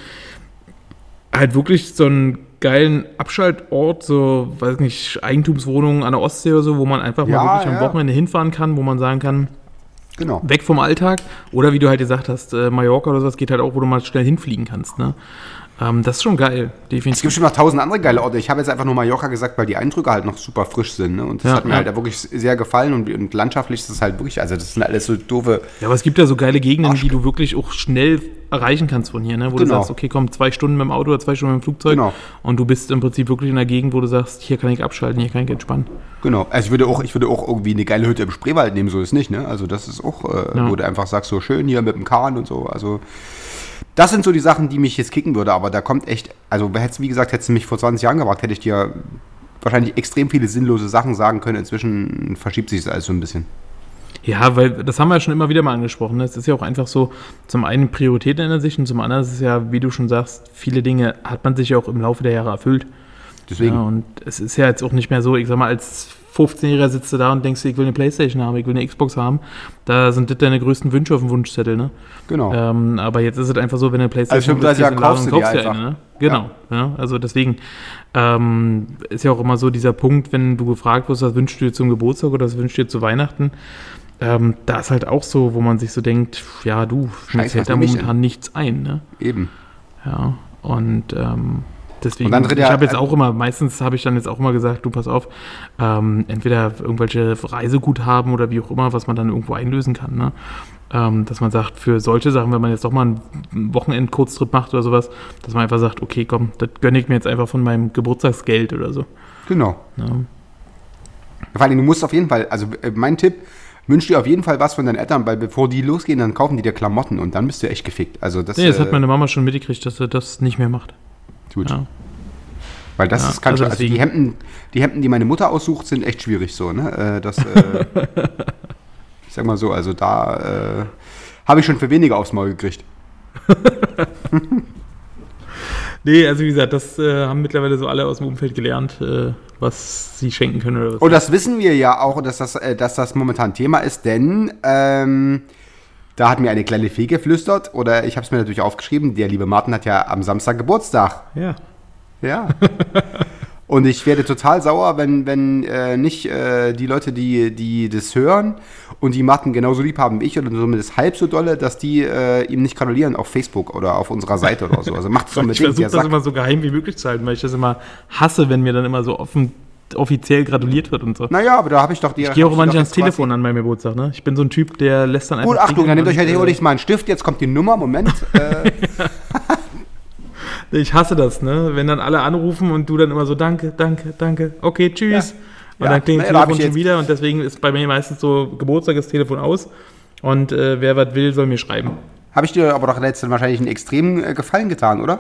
halt wirklich so einen geilen Abschaltort, so, weiß nicht, Eigentumswohnungen an der Ostsee oder so, wo man einfach
Ja,
mal wirklich
ja.
am Wochenende hinfahren kann, wo man sagen kann,
Genau.
weg vom Alltag. Oder wie du halt gesagt hast, äh, Mallorca oder sowas geht halt auch, wo du mal schnell hinfliegen kannst. Ne? Ähm, das ist schon geil,
Es
definitiv.
gibt schon noch tausend andere geile Orte. Ich habe jetzt einfach nur Mallorca gesagt, weil die Eindrücke halt noch super frisch sind. Ne? Und das
Ja,
hat mir
ja.
halt wirklich sehr gefallen. Und, und landschaftlich ist es halt wirklich, also das sind alles so doofe.
Ja, aber es gibt ja so geile Gegenden,
Arsch.
die du wirklich auch schnell erreichen kannst von hier, ne? wo du
Genau.
sagst, okay, komm, zwei Stunden mit dem Auto oder zwei Stunden mit dem Flugzeug
Genau.
und du bist im Prinzip wirklich in einer Gegend, wo du sagst, hier kann ich abschalten, hier kann ich entspannen.
Genau. Also ich würde auch, ich würde auch irgendwie eine geile Hütte im Spreewald nehmen, so ist nicht, ne? Also das ist auch, äh,
Ja.
wo du einfach sagst, so schön hier mit dem Kahn und so. Also das sind so die Sachen, die mich jetzt kicken würde, aber da kommt echt, also hättest, wie gesagt, hättest du mich vor 20 Jahren gefragt, hätte ich dir wahrscheinlich extrem viele sinnlose Sachen sagen können. Inzwischen verschiebt sich das alles so ein bisschen.
Ja, weil das haben wir ja schon immer wieder mal angesprochen. ne? Es ist ja auch einfach so, zum einen Prioritäten ändern sich und zum anderen ist es ja, wie du schon sagst, viele Dinge hat man sich ja auch im Laufe der Jahre erfüllt.
Deswegen.
Ja, und es ist ja jetzt auch nicht mehr so, ich sag mal, als 15-Jähriger sitzt du da und denkst, ich will eine Playstation haben, ich will eine Xbox haben. Da sind das deine größten Wünsche auf dem Wunschzettel, ne?
Genau.
Ähm, aber jetzt ist es einfach so, wenn eine Playstation
Als 35er
gehst in den Laden
kaufst du die
kaufst eine, ne? Genau. Ja. also deswegen ähm, ist ja auch immer so dieser Punkt, wenn du gefragt wirst, was wünschst du dir zum Geburtstag oder was wünschst du dir zu Weihnachten, ähm, da ist halt auch so, wo man sich so denkt, ja du, mir fällt da momentan nichts ein, ne?
Eben.
Ja, und ähm, deswegen,
Und dann tritt
ich
ja-
habe jetzt auch immer, meistens habe ich dann jetzt auch immer gesagt, du pass auf, ähm, entweder irgendwelche Reiseguthaben oder wie auch immer, was man dann irgendwo einlösen kann, ne? Ähm, dass man sagt, für solche Sachen, wenn man jetzt doch mal einen Wochenend-Kurztrip macht oder sowas, dass man einfach sagt, okay, komm, das gönne ich mir jetzt einfach von meinem Geburtstagsgeld oder so.
Genau.
Ne?
Vor allem, du musst auf jeden Fall, also äh, mein Tipp, wünsch dir auf jeden Fall was von deinen Eltern, weil bevor die losgehen, dann kaufen die dir Klamotten und dann bist du echt gefickt. Also das,
Nee, das
äh,
hat meine Mama schon mitgekriegt, dass er das nicht mehr macht.
Gut.
Ja.
Weil das
Ja,
ist kann
also
also die Hemden, die Hemden, die meine Mutter aussucht, sind echt schwierig so, ne? Äh, das, äh, ich sag mal so, also da äh, habe ich schon für weniger aufs Maul gekriegt.
Nee, also wie gesagt, das äh, haben mittlerweile so alle aus dem Umfeld gelernt, äh, was sie schenken können oder was.
Und das wissen wir ja auch, dass das, dass das momentan Thema ist, denn ähm, da hat mir eine kleine Fee geflüstert, oder ich habe es mir natürlich aufgeschrieben, der liebe Martin hat ja am Samstag Geburtstag.
Ja.
Ja. Und ich werde total sauer, wenn, wenn äh, nicht äh, die Leute, die, die das hören und die Martin genauso lieb haben wie ich oder zumindest halb so dolle, dass die äh, ihm nicht gratulieren auf Facebook oder auf unserer Seite oder so. Also macht es
Ich
unbedingt.
versuche
Der
das
sagt,
immer so geheim wie möglich zu halten, weil ich das immer hasse, wenn mir dann immer so offen, offiziell gratuliert wird und so.
naja, aber da habe ich doch die.
Ich gehe auch nicht ans Telefon an meinem Geburtstag, ne? Ich bin so ein Typ, der lässt dann einfach.
Gut, Achtung, dann nehmt euch halt
und,
theoretisch mal einen Stift, jetzt kommt die Nummer, Moment. Äh,
äh, Ich hasse das, ne? Wenn dann alle anrufen und du dann immer so, danke, danke, danke, okay, tschüss. Und
Ja,
dann klingt das Telefon schon wieder und deswegen ist bei mir meistens so Geburtstag das Telefon aus. Und äh, wer was will, soll mir schreiben.
habe ich dir aber doch letztens wahrscheinlich einen extremen äh, Gefallen getan, oder?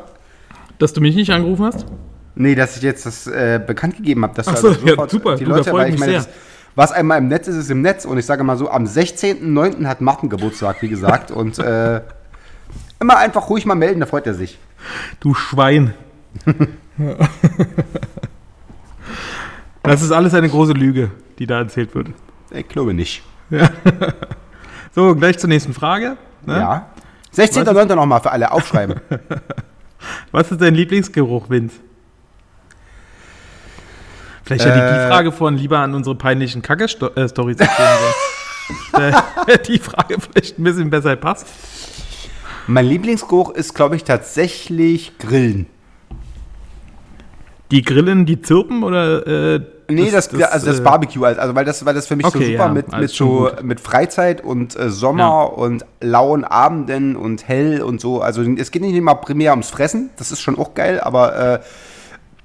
Dass du mich nicht angerufen hast?
Nee, dass ich jetzt das äh, bekannt gegeben habe, dass
Ach so,
also
ja, super,
die
du,
Leute, weil ich meine, das, was einmal im Netz ist, ist im Netz und ich sage mal so, am 16.09. hat Martin Geburtstag, wie gesagt, und äh, immer einfach ruhig mal melden, da freut er sich.
Du Schwein. das ist alles eine große Lüge, die da erzählt wird.
Ich glaube nicht.
So, gleich zur nächsten Frage. Ne?
Ja. 16.09. nochmal für alle aufschreiben.
Was ist dein Lieblingsgeruch, Vince? Vielleicht hätte ich die
Äh.
Frage von lieber an unsere peinlichen Kacke-Stories erzählen sollen. Da die Frage vielleicht ein bisschen besser passt.
mein Lieblingsgeruch ist, glaube ich, tatsächlich Grillen.
Die Grillen, die zirpen oder? Äh,
Nee, das, also das
äh,
Barbecue, also weil das, weil das für mich so
Okay,
super
ja,
mit, mit, so,
gut.
mit Freizeit und äh, Sommer
Ja.
und lauen Abenden und hell und so. Also es geht nicht immer primär ums Fressen, das ist schon auch geil, aber äh,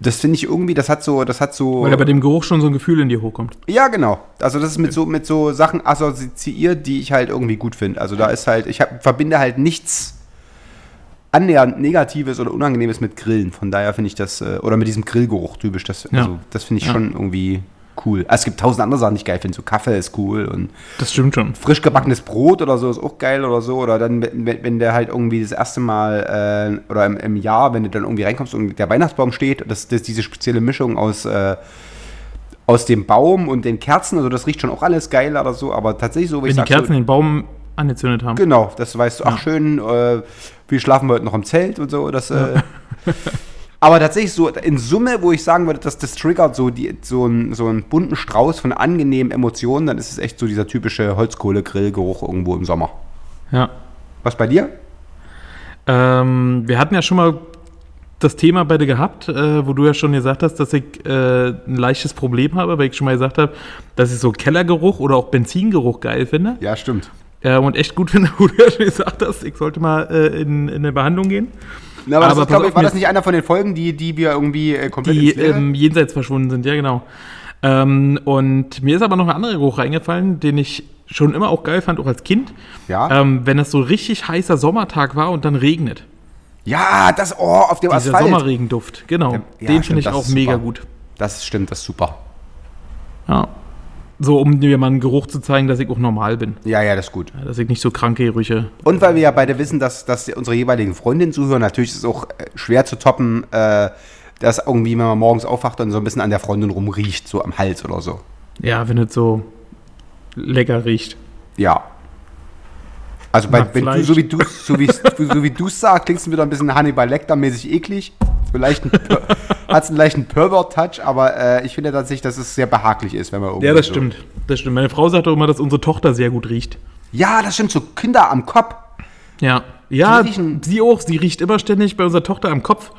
das finde ich irgendwie, das hat so, das hat so.
Weil da bei dem Geruch schon so ein Gefühl in dir hochkommt.
ja, genau. Also das ist mit so, mit so Sachen assoziiert, die ich halt irgendwie gut finde. Also da ist halt, ich hab, verbinde halt nichts annähernd Negatives oder Unangenehmes mit Grillen. Von daher finde ich das, äh, oder mit diesem Grillgeruch typisch, das,
Ja.
also, das finde ich
Ja.
schon irgendwie cool. Also, es gibt tausend andere Sachen, die ich geil finde. So Kaffee ist cool und
Das stimmt schon.
frisch gebackenes Brot oder so ist auch geil oder so. Oder dann, wenn, wenn der halt irgendwie das erste Mal äh, oder im, im Jahr, wenn du dann irgendwie reinkommst und der Weihnachtsbaum steht, das, das diese spezielle Mischung aus, äh, aus dem Baum und den Kerzen, also das riecht schon auch alles geil oder so, aber tatsächlich so, wie
Wenn
ich
die
sag,
Kerzen
so,
den Baum angezündet haben.
Genau, das weißt du, ach
Ja.
schön, äh, wir schlafen heute noch im Zelt und so. Das, äh, aber tatsächlich so in Summe, wo ich sagen würde, dass das triggert so, die, so, einen, so einen bunten Strauß von angenehmen Emotionen, dann ist es echt so dieser typische Holzkohle-Grillgeruch irgendwo im Sommer.
Ja.
Was bei dir?
Ähm, wir hatten ja schon mal das Thema beide gehabt, äh, wo du ja schon gesagt hast, dass ich äh, ein leichtes Problem habe, weil ich schon mal gesagt habe, dass ich so Kellergeruch oder auch Benzingeruch geil finde.
Ja, stimmt.
Äh, und echt gut finde, wo du ja schon gesagt hast, ich sollte mal äh, in, in eine Behandlung gehen.
Na, aber,
Aber
das ist,
pass
glaub ich,
auf,
war das nicht einer von den Folgen, die, die wir irgendwie äh, komplett
die ähm, jenseits verschwunden sind, ja genau. Ähm, und mir ist aber noch ein anderer Geruch reingefallen, den ich schon immer auch geil fand, auch als Kind.
Ja?
Ähm, wenn es so richtig heißer Sommertag war und dann regnet.
Ja, das, oh, auf dem
Dieser
Asphalt.
Sommerregenduft, genau.
Ja,
den finde ich auch mega
super.
gut.
Das stimmt, das ist super.
Ja. So, um mir mal einen Geruch zu zeigen, dass ich auch normal bin.
Ja, ja, das ist gut.
Dass ich nicht so kranke Gerüche.
Und weil wir ja beide wissen, dass, dass unsere jeweiligen Freundinnen zuhören, natürlich ist es auch äh, schwer zu toppen, äh, dass irgendwie, wenn man morgens aufwacht und so ein bisschen an der Freundin rumriecht, so am Hals oder so.
Ja, wenn es so lecker riecht.
Ja. Also bei, wenn du, so wie du so wie, so wie du sagst, klingst du wieder ein bisschen Hannibal Lecter-mäßig eklig. Leichten, hat einen leichten Pervert-Touch, aber äh, ich finde tatsächlich, dass es sehr behaglich ist, wenn man irgendwie
Ja, das
so
stimmt. Das stimmt. Meine Frau sagt auch immer, dass unsere Tochter sehr gut riecht.
Ja, das stimmt, so Kinder am Kopf.
Ja. Ja, sie auch. Sie riecht immer ständig bei unserer Tochter am Kopf.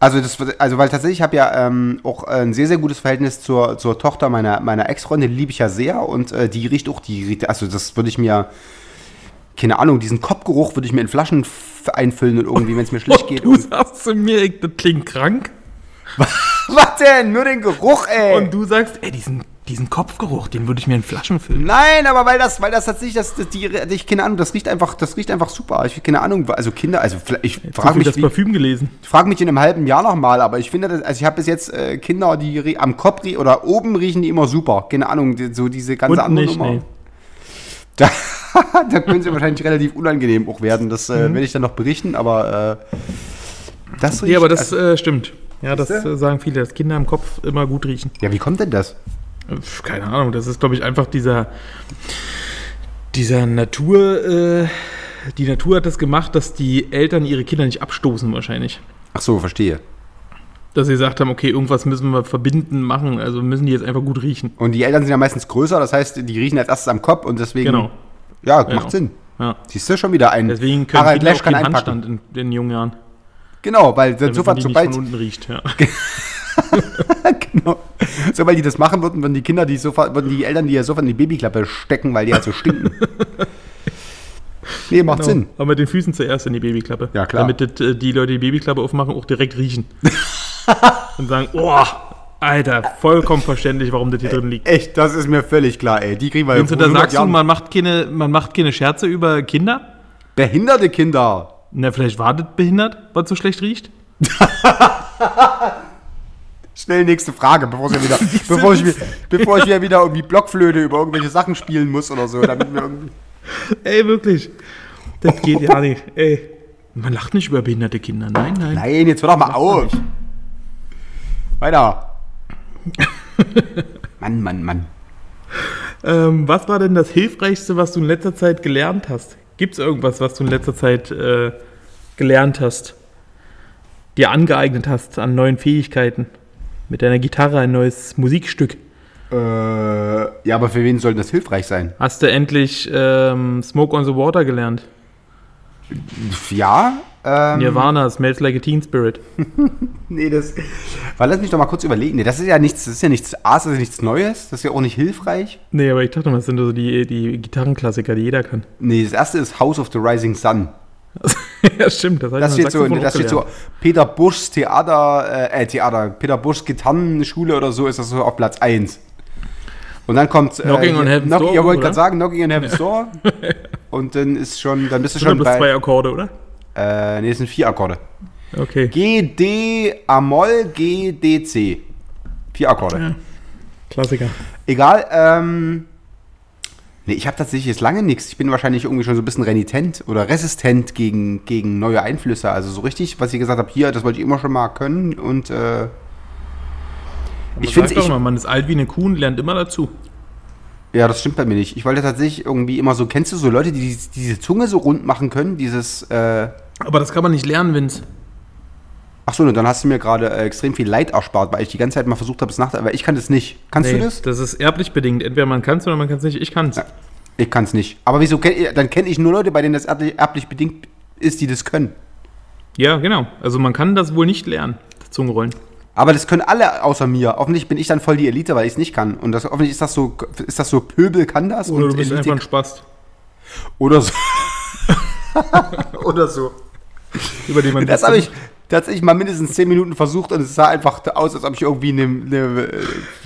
Also, das, also weil tatsächlich, ich habe ja ähm, auch ein sehr, sehr gutes Verhältnis zur, zur Tochter meiner, meiner Ex-Freundin, die liebe ich ja sehr und äh, die riecht auch, die riecht, also das würde ich mir, keine Ahnung, diesen Kopfgeruch würde ich mir in Flaschen einfüllen und irgendwie, wenn es mir schlecht geht.
du sagst zu mir, ich, das klingt krank.
was denn? Nur den Geruch, ey!
Und du sagst, ey, diesen, diesen Kopfgeruch, den würde ich mir in Flaschen füllen.
Nein, aber weil das, weil das tatsächlich, das, das, die, ich keine Ahnung, das riecht einfach, das riecht einfach super. Ich keine Ahnung, also Kinder, also ich frage mich,
das
wie,
Parfüm gelesen.
Ich frage mich in einem halben Jahr nochmal, aber ich finde, das, also ich habe bis jetzt äh, Kinder, die am Kopf oder oben riechen die immer super. Keine Ahnung, die, so diese ganze
Und
andere
nicht,
Nummer.
nee.
Da, da können sie wahrscheinlich relativ unangenehm auch werden. Das äh,
Mhm.
werde ich dann noch berichten, aber äh, das riecht.
Ja, aber das äh, stimmt. Ja, das äh, sagen viele, dass Kinder im Kopf immer gut riechen.
ja, wie kommt denn das?
Keine Ahnung, das ist, glaube ich, einfach dieser, dieser Natur, äh, die Natur hat das gemacht, dass die Eltern ihre Kinder nicht abstoßen wahrscheinlich.
Ach so, verstehe.
Dass sie gesagt haben, okay, irgendwas müssen wir verbinden, machen, also müssen die jetzt einfach gut riechen.
Und die Eltern sind ja meistens größer, das heißt, die riechen als erstes am Kopf und deswegen.
Genau.
Ja, macht
Genau.
Sinn.
Ja.
Siehst du schon wieder ein.
Deswegen können
Harald Lesch kann einpacken.
Handstand in, in jungen Jahren.
Genau, weil
Damit
sofort, sobald,
von unten riecht. Ja.
genau. Sobald die das machen würden, würden die Kinder, die sofort, würden die Eltern die ja sofort in die Babyklappe stecken, weil die halt so stinken. nee, macht
Genau.
Sinn.
Aber mit den Füßen zuerst in die Babyklappe.
Ja, klar.
Damit äh, die Leute, die Babyklappe aufmachen, auch direkt riechen. Und sagen, oh, Alter, vollkommen verständlich, warum das hier drin liegt.
Echt, das ist mir völlig klar, ey. Die kriegen wir
Vincent, da
100
sagst du,
Jahren.
man macht, keine, man macht keine Scherze über Kinder?
Behinderte Kinder.
Na, vielleicht war das behindert, weil es so schlecht riecht?
Schnell nächste Frage, bevor, ich wieder, bevor, ich, bevor ich mir wieder irgendwie Blockflöte über irgendwelche Sachen spielen muss oder so. Damit wir irgendwie
Ey, wirklich. Das geht ja nicht. Ey. Man lacht nicht über behinderte Kinder. Nein, nein.
Nein, jetzt hör doch mal auf. Weiter. Mann, Mann, Mann.
Ähm, was war denn das Hilfreichste, was du in letzter Zeit gelernt hast? Gibt es irgendwas, was du in letzter Zeit äh, gelernt hast? Dir angeeignet hast an neuen Fähigkeiten? Mit deiner Gitarre ein neues Musikstück?
Äh, ja, aber für wen soll das hilfreich sein?
Hast du endlich ähm, Smoke on the Water gelernt?
Ja. Ähm,
Nirvana, Smells Like a Teen Spirit.
Nee, das. Weil lass mich doch mal kurz überlegen. Nee, das ist ja nichts, das ist ja nichts, A, das ist nichts Neues, das ist ja auch nicht hilfreich.
Nee, aber ich dachte mal, das sind so die, die Gitarrenklassiker, die jeder kann.
Nee, das erste ist House of the Rising Sun.
ja, stimmt. Das,
Das steht so, das steht so. Peter Buschs Theater, äh, äh, Theater, Peter Buschs Gitarrenschule oder so ist das so auf Platz 1. Und dann kommt. Äh,
Knocking on Heaven's
Knock,
Door,
Ja, wollte
oder?
gerade sagen, Knocking on Heaven's Door. Und dann ist schon, dann bist du schon
bloß zwei
bei.
Akkorde, oder?
Äh, nee, das sind vier Akkorde.
Okay.
G, D, A-Moll, G, D, C. Vier Akkorde.
Klassiker.
Egal, ähm. Nee, ich habe tatsächlich jetzt lange nichts. Ich bin wahrscheinlich irgendwie schon so ein bisschen renitent oder resistent gegen, gegen neue Einflüsse. Also so richtig, was ich gesagt habe, hier, das wollte ich immer schon mal können und äh,
Ich
ich finde
mal, man ist alt wie eine Kuh und lernt immer dazu.
Ja, das stimmt bei mir nicht. Ich wollte tatsächlich irgendwie immer so, kennst du so Leute, die die- diese Zunge so rund machen können? Dieses, äh,
Aber das kann man nicht lernen, Vince.
ach so, ne, dann hast du mir gerade äh, extrem viel Leid erspart, weil ich die ganze Zeit mal versucht habe, es nach, aber ich kann das nicht. Kannst
Nee,
du das?
Das ist erblich bedingt. Entweder man kann es oder man kann es nicht. Ich kann es.
Ja. Ich kann es nicht. Aber wieso, kenn, dann kenne ich nur Leute, bei denen das erblich, erblich bedingt ist, die das können.
Ja, genau. Also man kann das wohl nicht lernen, Zungenrollen.
Aber das können alle außer mir. Offensichtlich bin ich dann voll die Elite, weil ich es nicht kann. Und das, offensichtlich ist das so, ist das so Pöbel kann das
Oder
und
du bist
Elite
einfach ein Spast,
oder so. oder so.
über den man
Das habe ich tatsächlich mal mindestens 10 Minuten versucht und es sah einfach aus, als ob ich irgendwie eine, eine,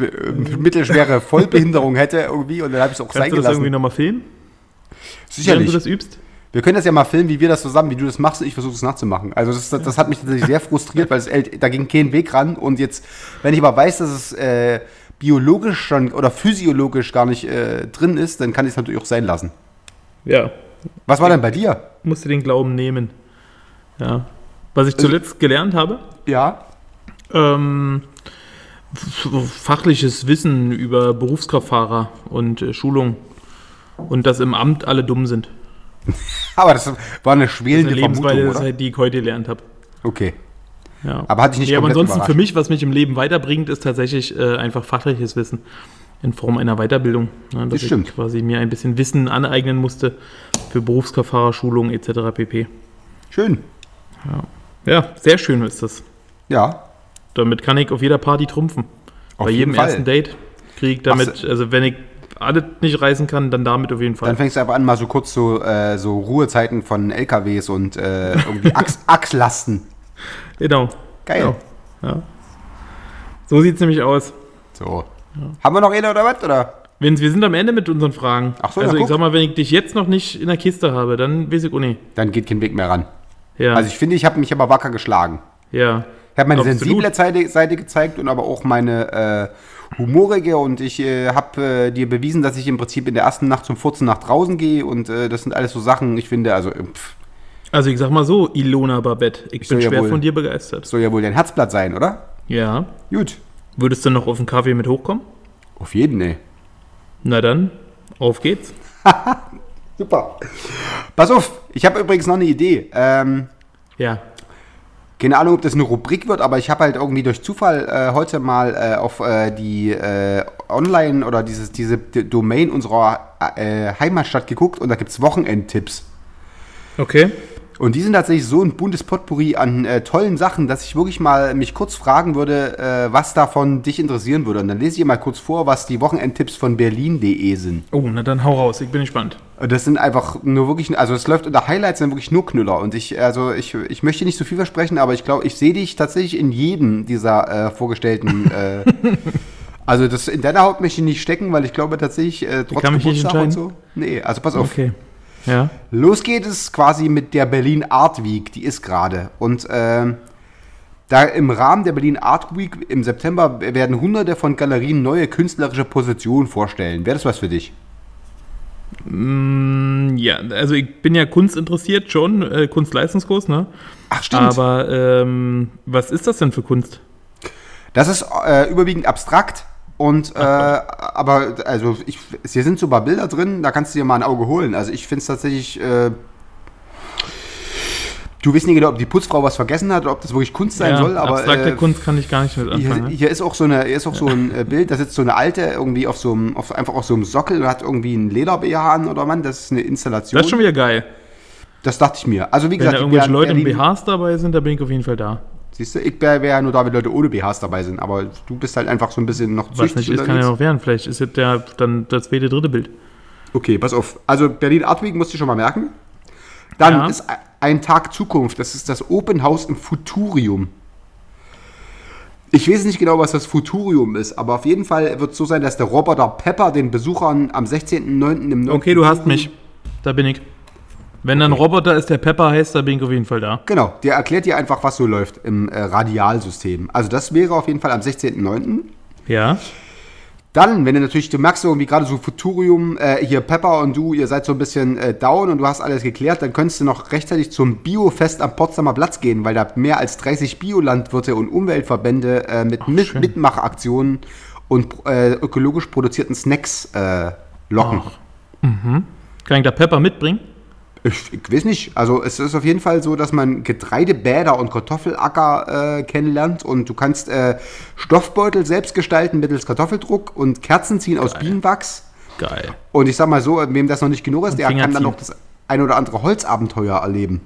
äh, mittelschwere Vollbehinderung hätte irgendwie und dann habe ich es auch sein
Kannst du das irgendwie
gelassen.
nochmal filmen,
Sicherlich.
du das übst?
Wir können das ja mal filmen, wie wir das zusammen, wie du das machst und ich versuche es nachzumachen. Also das, das, das hat mich tatsächlich sehr frustriert, weil es, da ging kein Weg ran und jetzt, wenn ich aber weiß, dass es äh, biologisch schon oder physiologisch gar nicht äh, drin ist, dann kann ich es natürlich auch sein lassen.
Ja,
Was war denn bei dir?
musst du den Glauben nehmen. Ja. Was ich zuletzt gelernt habe,
Ja.
ähm, fachliches Wissen über Berufskraftfahrer und äh, Schulung. Und dass im Amt alle dumm sind.
Aber das war eine
Das ist
schwelende
eine
Vermutung,
Lebensweise,
oder?
die ich heute gelernt habe.
Okay.
Ja.
Aber hat dich nicht
ja, aber ansonsten für
überrascht?
mich, was mich im Leben weiterbringt, ist tatsächlich äh, einfach fachliches Wissen in Form einer Weiterbildung. Ne, dass
Das stimmt.
ich quasi mir ein bisschen Wissen aneignen musste für Berufskraftfahrerschulung etc. pp.
Schön.
Ja, sehr schön ist das.
Ja.
Damit kann ich auf jeder Party trumpfen.
Auf
Bei jedem
Fall.
ersten Date kriege ich damit, also wenn ich alles nicht reisen kann, dann damit auf jeden Fall.
Dann fängst du einfach an, mal so kurz so, äh, so Ruhezeiten von LKWs und äh, irgendwie Achs Achslasten.
genau.
Geil.
Genau. Ja. So sieht es nämlich aus.
So. Haben wir noch eine oder was? Oder?
Wir sind am Ende mit unseren Fragen.
Ach so, ja,
also ich
guck.
sag mal, wenn ich dich jetzt noch nicht in der Kiste habe, dann weiß ich auch nicht.
Dann geht kein Weg mehr ran.
Ja,
Also ich finde, ich habe mich aber wacker geschlagen.
ja.
Ich habe meine
Absolut.
sensible Seite, Seite gezeigt und aber auch meine äh, humorige und ich äh, habe äh, dir bewiesen, dass ich im Prinzip in der ersten Nacht zum Furzen nach draußen gehe und äh, das sind alles so Sachen, ich finde, also äh, pff,
Also ich sag mal so, Ilona Babette, ich
soll
bin
ja
schwer
wohl-
von dir begeistert.
soll ja wohl dein Herzblatt sein, oder?
Ja.
Gut.
Würdest du noch auf den Kaffee mit hochkommen?
Auf jeden, ey.
Na dann, auf geht's.
Super. Pass auf, ich habe übrigens noch eine Idee. Ähm,
Ja.
keine Ahnung, ob das eine Rubrik wird, aber ich habe halt irgendwie durch Zufall äh, heute mal äh, auf äh, die äh, Online- oder dieses, diese Domain unserer äh, Heimatstadt geguckt und da gibt es Wochenendtipps.
Okay.
Und die sind tatsächlich so ein buntes Potpourri an äh, tollen Sachen, dass ich wirklich mal mich kurz fragen würde, äh, was davon dich interessieren würde. Und dann lese ich mal kurz vor, was die Wochenendtipps von berlin.de sind.
Oh, na dann hau raus, ich bin gespannt.
Das sind einfach nur wirklich, also es läuft unter Highlights, sind wirklich nur Knüller. Und ich, also ich, ich möchte nicht zu viel versprechen, aber ich glaube, ich sehe dich tatsächlich in jedem dieser äh, vorgestellten. äh, also das in deiner Haut möchte ich nicht stecken, weil ich glaube tatsächlich, äh, trotz
kann mich nicht
Geburtstag und so. Nee, also pass auf.
Okay. Ja.
Los geht es quasi mit der Berlin Art Week, die ist gerade. Und ähm, da im Rahmen der Berlin Art Week im September werden hunderte von Galerien neue künstlerische Positionen vorstellen. Wäre das was für dich?
Mm, Ja, also ich bin ja kunstinteressiert schon, äh, Kunstleistungskurs, ne?
Ach, stimmt.
Aber ähm, was ist das denn für Kunst?
Das ist äh, überwiegend abstrakt. Und, äh, aber, also, ich, hier sind so ein paar Bilder drin, da kannst du dir mal ein Auge holen. Also, ich finde es tatsächlich, äh, du weißt nicht genau, ob die Putzfrau was vergessen hat oder ob das wirklich Kunst sein soll, aber.
abstrakte
äh,
Kunst kann ich gar nicht mit
Hier,
anfangen. ne?
hier ist auch so eine, hier ist auch so ein äh, Bild, da sitzt so eine alte irgendwie auf so einem, auf, einfach auf so einem Sockel und hat irgendwie einen Leder-BH an oder Mann, das ist eine Installation.
Das ist schon wieder geil.
Das dachte ich mir. Also wie
Wenn
gesagt,
da irgendwelche Leute in BHs dabei sind, da bin ich auf jeden Fall da.
Siehst du, ich wäre wär ja nur da, wenn Leute ohne BHs dabei sind, aber du bist halt einfach so ein bisschen noch
Was nicht ist, kann ja noch werden. Vielleicht ist jetzt der, dann das zweite, dritte Bild.
Okay, pass auf. Also Berlin Art Week musst du schon mal merken. Dann
Ja.
ist ein Tag Zukunft. Das ist das Open House im Futurium. Ich weiß nicht genau, was das Futurium ist, aber auf jeden Fall wird es so sein, dass der Roboter Pepper den Besuchern am 16.09. im
Okay, du hast mich. Da bin ich. Wenn dann Roboter ist, der Pepper heißt, da bin ich auf jeden Fall da.
Genau, der erklärt dir einfach, was so läuft im äh, Radialsystem. Also das wäre auf jeden Fall am 16.09.
Ja.
Dann, wenn du natürlich, du merkst irgendwie gerade so Futurium, äh, hier Pepper und du, ihr seid so ein bisschen äh, down und du hast alles geklärt, dann könntest du noch rechtzeitig zum Biofest am Potsdamer Platz gehen, weil da mehr als 30 Biolandwirte und Umweltverbände äh, mit Mit. Mitmachaktionen und äh, ökologisch produzierten Snacks äh, locken.
Kann ich da Pepper mitbringen?
Ich, ich weiß nicht. Also es ist auf jeden Fall so, dass man Getreidebäder und Kartoffelacker äh, kennenlernt und du kannst äh, Stoffbeutel selbst gestalten mittels Kartoffeldruck und Kerzen ziehen aus Bienenwachs.
Geil.
Und ich sag mal so, wem das noch nicht genug ist,
Und
der
Finger
kann dann
ziehen.
noch das ein oder andere Holzabenteuer erleben.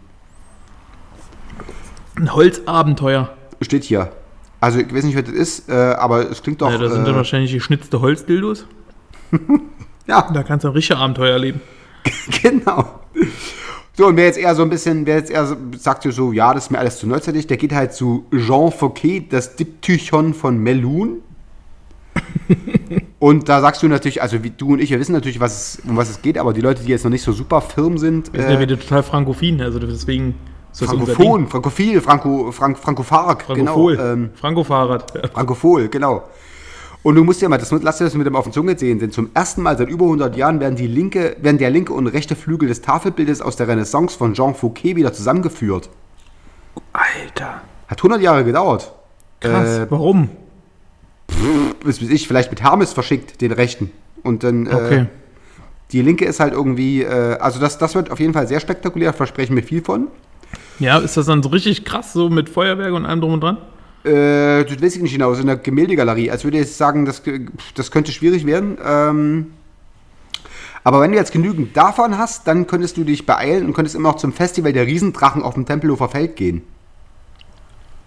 Ein Holzabenteuer.
Steht hier. Also ich weiß nicht, was das ist, äh, aber es klingt doch.
ja, da sind dann
äh,
wahrscheinlich geschnitzte Holzdildos.
ja,
Da kannst du ein richtiges Abenteuer erleben.
genau. So, und wer jetzt eher so ein bisschen, wer jetzt eher so, sagt so, ja, das ist mir alles zu neuzeitig, der geht halt zu Jean Fouquet, das Diptychon von Melun. und da sagst du natürlich, also wie du und ich, wir wissen natürlich, was es, um was es geht, aber die Leute, die jetzt noch nicht so super firm sind,
Wir sind ja
äh,
wieder total frankophin, also deswegen.
Frankophon, Frankophil, Franco, Frank, Frankophag, genau.
Frankophol.
Ähm,
Frankofahrrad. Ja.
Frankophol, genau. Und du musst dir mal, das, lass dir das mit dem auf den Zunge sehen, denn zum ersten Mal seit über 100 Jahren werden, die linke, werden der linke und rechte Flügel des Tafelbildes aus der Renaissance von Jean Fouquet wieder zusammengeführt.
Alter.
Hat 100 Jahre gedauert.
Krass.
Äh,
Warum?
weiß ich, vielleicht mit Hermes verschickt, den rechten. Und dann, äh,
Okay.
die linke ist halt irgendwie, äh, also das, das wird auf jeden Fall sehr spektakulär, versprechen wir viel von.
Ja, ist das dann so richtig krass, so mit Feuerwerk und allem drum und dran?
Äh, das weiß ich nicht genau, so in der Gemäldegalerie. Als würde ich jetzt sagen, das, das könnte schwierig werden. Ähm, aber wenn du jetzt genügend davon hast, dann könntest du dich beeilen und könntest immer noch zum Festival der Riesendrachen auf dem Tempelhofer Feld gehen.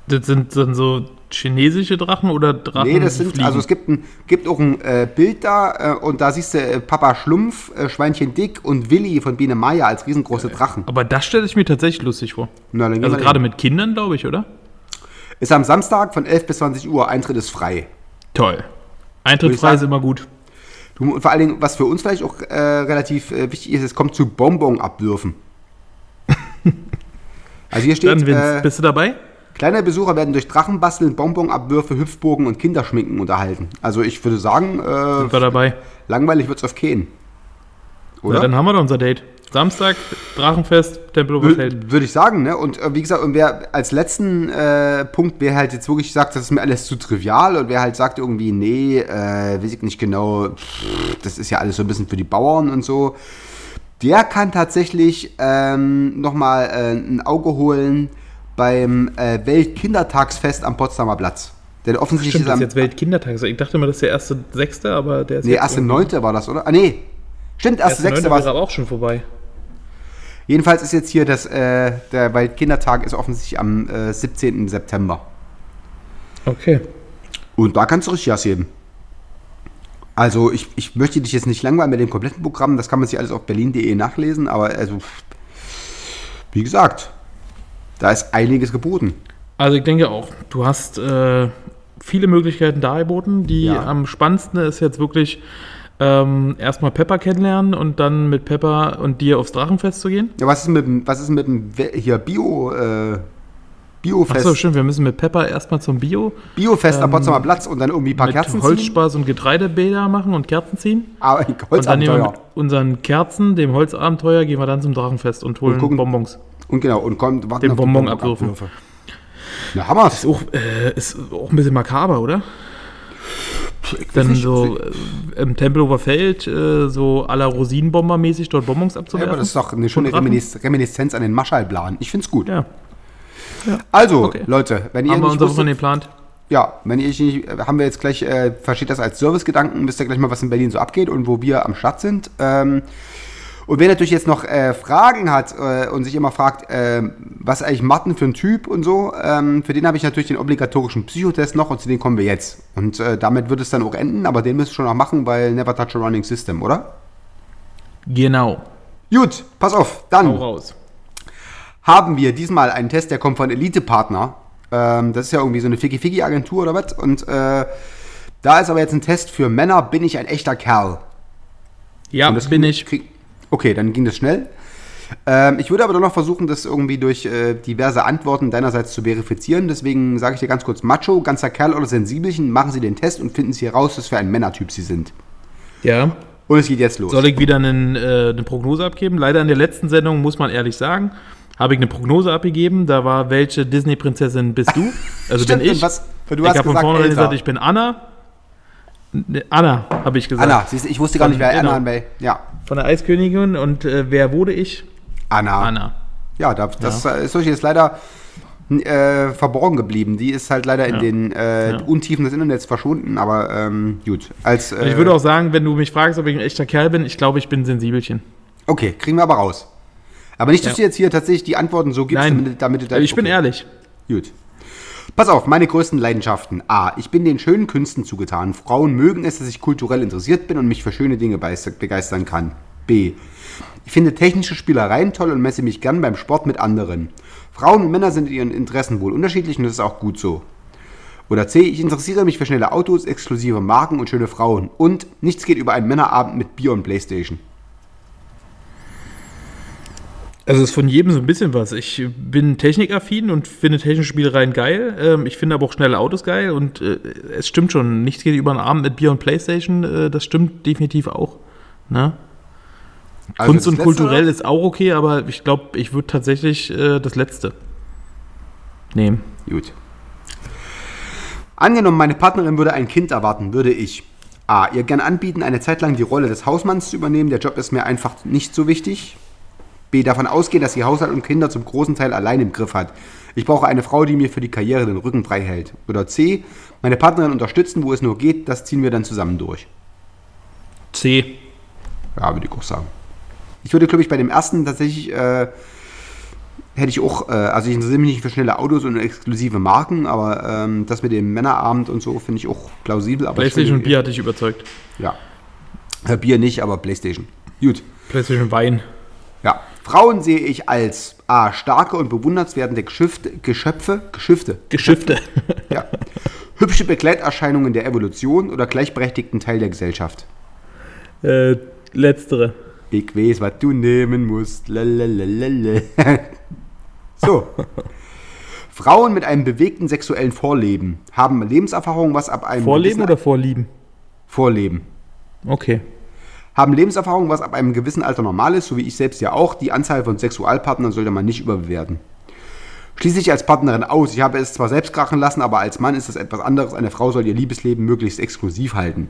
Das sind dann so chinesische Drachen oder Drachen?
nee, das sind,
fliegen?
also es gibt, ein, gibt auch ein äh, Bild da äh, und da siehst du äh, Papa Schlumpf, äh, Schweinchen Dick und Willi von Biene Maya als riesengroße Drachen.
Aber das stelle ich mir tatsächlich lustig vor.
Na,
Also gerade mit Kindern, glaube ich, oder?
Ist am Samstag von 11 bis 20 Uhr, Eintritt ist frei.
Toll. Eintritt frei ist immer gut.
Du, und vor allen Dingen, was für uns vielleicht auch äh, relativ äh, wichtig ist, es kommt zu Bonbon-Abwürfen. also hier steht,
Dann, Vince,
äh,
bist du dabei?
kleine Besucher werden durch Drachenbasteln, Bonbon-Abwürfe, Hüpfbogen und Kinderschminken unterhalten. Also ich würde sagen,
Sind
äh,
wir dabei?
langweilig wird es auf keinen.
Na,
Oder?
dann haben wir doch unser Date. Samstag, Drachenfest, Tempelhofer Feld.
Wür- Würde ich sagen, ne? Und äh, wie gesagt, und wer als letzten äh, Punkt, wer halt jetzt wirklich sagt, das ist mir alles zu trivial und wer halt sagt irgendwie, nee, äh, weiß ich nicht genau, das ist ja alles so ein bisschen für die Bauern und so, der kann tatsächlich ähm, nochmal äh, ein Auge holen beim äh, Weltkindertagsfest am Potsdamer Platz. Denn offensichtlich
Stimmt,
ist
das
am.
ist jetzt Weltkindertag. Ich dachte immer, das ist der erste Sechste, aber der ist
nee, erste Neunte war das, oder? Ah, nee. Stimmt, erste
erste
Sechste war
aber auch schon vorbei.
Jedenfalls ist jetzt hier das, äh, der Weltkindertag ist offensichtlich am äh, 17. September.
Okay.
Und da kannst du richtig Gas geben. Also ich, ich möchte dich jetzt nicht langweilen mit dem kompletten Programm, das kann man sich alles auf berlin.de nachlesen, aber also, wie gesagt, da ist einiges geboten.
Also ich denke auch, du hast äh, viele Möglichkeiten dargeboten. Die
Ja.
am spannendsten ist jetzt wirklich ähm, erstmal Pepper kennenlernen und dann mit Pepper und dir aufs Drachenfest zu gehen.
Ja, was ist mit dem, was ist mit dem hier Bio, äh, Biofest,
Achso, stimmt, wir müssen mit Pepper erstmal zum Bio
Biofest am
ähm,
Potsdamer Platz und dann irgendwie ein paar
mit
Kerzen ziehen?
Holzspaß und Getreidebäder machen und Kerzen ziehen.
Aber
Und dann nehmen wir
Holzabenteuer.
mit unseren Kerzen, dem Holzabenteuer, gehen wir dann zum Drachenfest und holen
Und gucken-
Bonbons.
Und genau, und kommt, warten
Den Bonbon abwürfen.
Na, Hammers.
Ist auch, äh, ist auch ein bisschen makaber, oder? Dann
nicht,
so äh, im Tempelhofer Feld, äh, so à la Rosinenbomber-mäßig dort Bonbons
Ja,
abzuwerfen.
aber das ist doch eine schöne? Reminis Reminiszenz an den Marshallplan. Ich find's gut.
Ja,
Also,
Okay.
Leute, wenn ihr
haben wir
nicht
uns davon
wusstet,
geplant.
ja, wenn ihr nicht, haben wir jetzt gleich, äh, versteht das als Servicegedanken, wisst ihr gleich mal, was in Berlin so abgeht und wo wir am Start sind. Ähm, und wer natürlich jetzt noch äh, Fragen hat äh, und sich immer fragt, äh, was eigentlich Martin für ein Typ und so, ähm, für den habe ich natürlich den obligatorischen Psychotest noch und zu dem kommen wir jetzt. Und äh, damit wird es dann auch enden, aber den müsst ihr schon noch machen, weil Never Touch a Running System, oder?
Genau.
Gut, pass auf, dann
raus.
haben wir diesmal einen Test, der kommt von Elite Partner. Ähm, das ist ja irgendwie so eine Ficky-Ficky-Agentur oder was. Und äh, da ist aber jetzt ein Test für Männer, bin ich ein echter Kerl?
Ja,
das
bin ich.
Krieg, okay, dann ging das schnell. Ähm, ich würde aber doch noch versuchen, das irgendwie durch äh, diverse Antworten deinerseits zu verifizieren. Deswegen sage ich dir ganz kurz, Macho, ganzer Kerl oder Sensibelchen, machen Sie den Test und finden Sie heraus, was für ein Männertyp Sie sind.
Ja.
Und es geht jetzt los.
Soll ich wieder einen, äh, eine Prognose abgeben? Leider in der letzten Sendung, muss man ehrlich sagen, habe ich eine Prognose abgegeben. Da war, welche Disney-Prinzessin bist du? Also
Stimmt,
bin ich.
was- du
ich habe von vornherein gesagt, ich bin Anna. Anna, habe ich gesagt.
Anna, siehst du, ich wusste gar nicht, wer
Genau.
Anna an Ja,
Von der Eiskönigin. Und äh, wer wurde ich?
Anna.
Anna.
Ja, da, das äh, ist solche ist leider äh, verborgen geblieben. Die ist halt leider in
Ja.
den äh,
Ja.
Untiefen des Internets verschwunden, aber ähm, gut. Als, äh,
Und ich würde auch sagen, wenn du mich fragst, ob ich ein echter Kerl bin, ich glaube, ich bin ein Sensibelchen.
okay, kriegen wir aber raus. Aber nicht, dass
Ja.
du jetzt hier tatsächlich die Antworten so gibst,
Nein,
damit, damit du da-
ich bin
okay.
ehrlich.
Gut. Pass auf, meine größten Leidenschaften. A. Ich bin den schönen Künsten zugetan. Frauen mögen es, dass ich kulturell interessiert bin und mich für schöne Dinge begeistern kann. B. Ich finde technische Spielereien toll und messe mich gern beim Sport mit anderen. Frauen und Männer sind in ihren Interessen wohl unterschiedlich und das ist auch gut so. Oder C. Ich interessiere mich für schnelle Autos, exklusive Marken und schöne Frauen. Und nichts geht über einen Männerabend mit Bier und Playstation.
Also es ist von jedem so ein bisschen was. Ich bin technikaffin und finde technische Spielereien geil. Ähm, ich finde aber auch schnelle Autos geil und äh, es stimmt schon. Nichts geht über einen Abend mit Bier und Playstation. Äh, das stimmt definitiv auch. Ne?
Also
Kunst und kulturell ist auch okay, aber ich glaube, ich würde tatsächlich äh, das Letzte nehmen.
Gut. Angenommen, meine Partnerin würde ein Kind erwarten, würde ich A. ihr gern anbieten, eine Zeit lang die Rolle des Hausmanns zu übernehmen. Der Job ist mir einfach nicht so wichtig. B. davon ausgehen, dass sie Haushalt und Kinder zum großen Teil allein im Griff hat. Ich brauche eine Frau, die mir für die Karriere den Rücken frei hält. Oder C. meine Partnerin unterstützen, wo es nur geht. Das ziehen wir dann zusammen durch.
C.
Ja, würde ich auch sagen. Ich würde, glaube ich, bei dem ersten tatsächlich, äh, hätte ich auch, äh, also ich interessiere mich nicht für schnelle Autos und exklusive Marken, aber ähm, das mit dem Männerabend und so finde ich auch plausibel. Aber ich
Playstation und Bier hat dich überzeugt.
Ja. Äh, Bier nicht, aber Playstation. Gut.
Playstation Wein.
Ja. Frauen sehe ich als A. starke und bewundernswerte Geschöpfe, Geschöpfe, Geschäfte,
Geschäfte.
ja. hübsche Begleiterscheinungen der Evolution oder gleichberechtigten Teil der Gesellschaft.
äh, letztere.
Ich weiß, was du nehmen musst. Lalalala. So. Frauen mit einem bewegten sexuellen Vorleben haben Lebenserfahrung, was ab einem
Vorleben oder Vorlieben?
Vorleben.
Okay.
Haben Lebenserfahrung, was ab einem gewissen Alter normal ist, so wie ich selbst ja auch. Die Anzahl von Sexualpartnern sollte man nicht überbewerten. Schließe ich als Partnerin aus. Ich habe es zwar selbst krachen lassen, aber als Mann ist das etwas anderes. Eine Frau soll ihr Liebesleben möglichst exklusiv halten.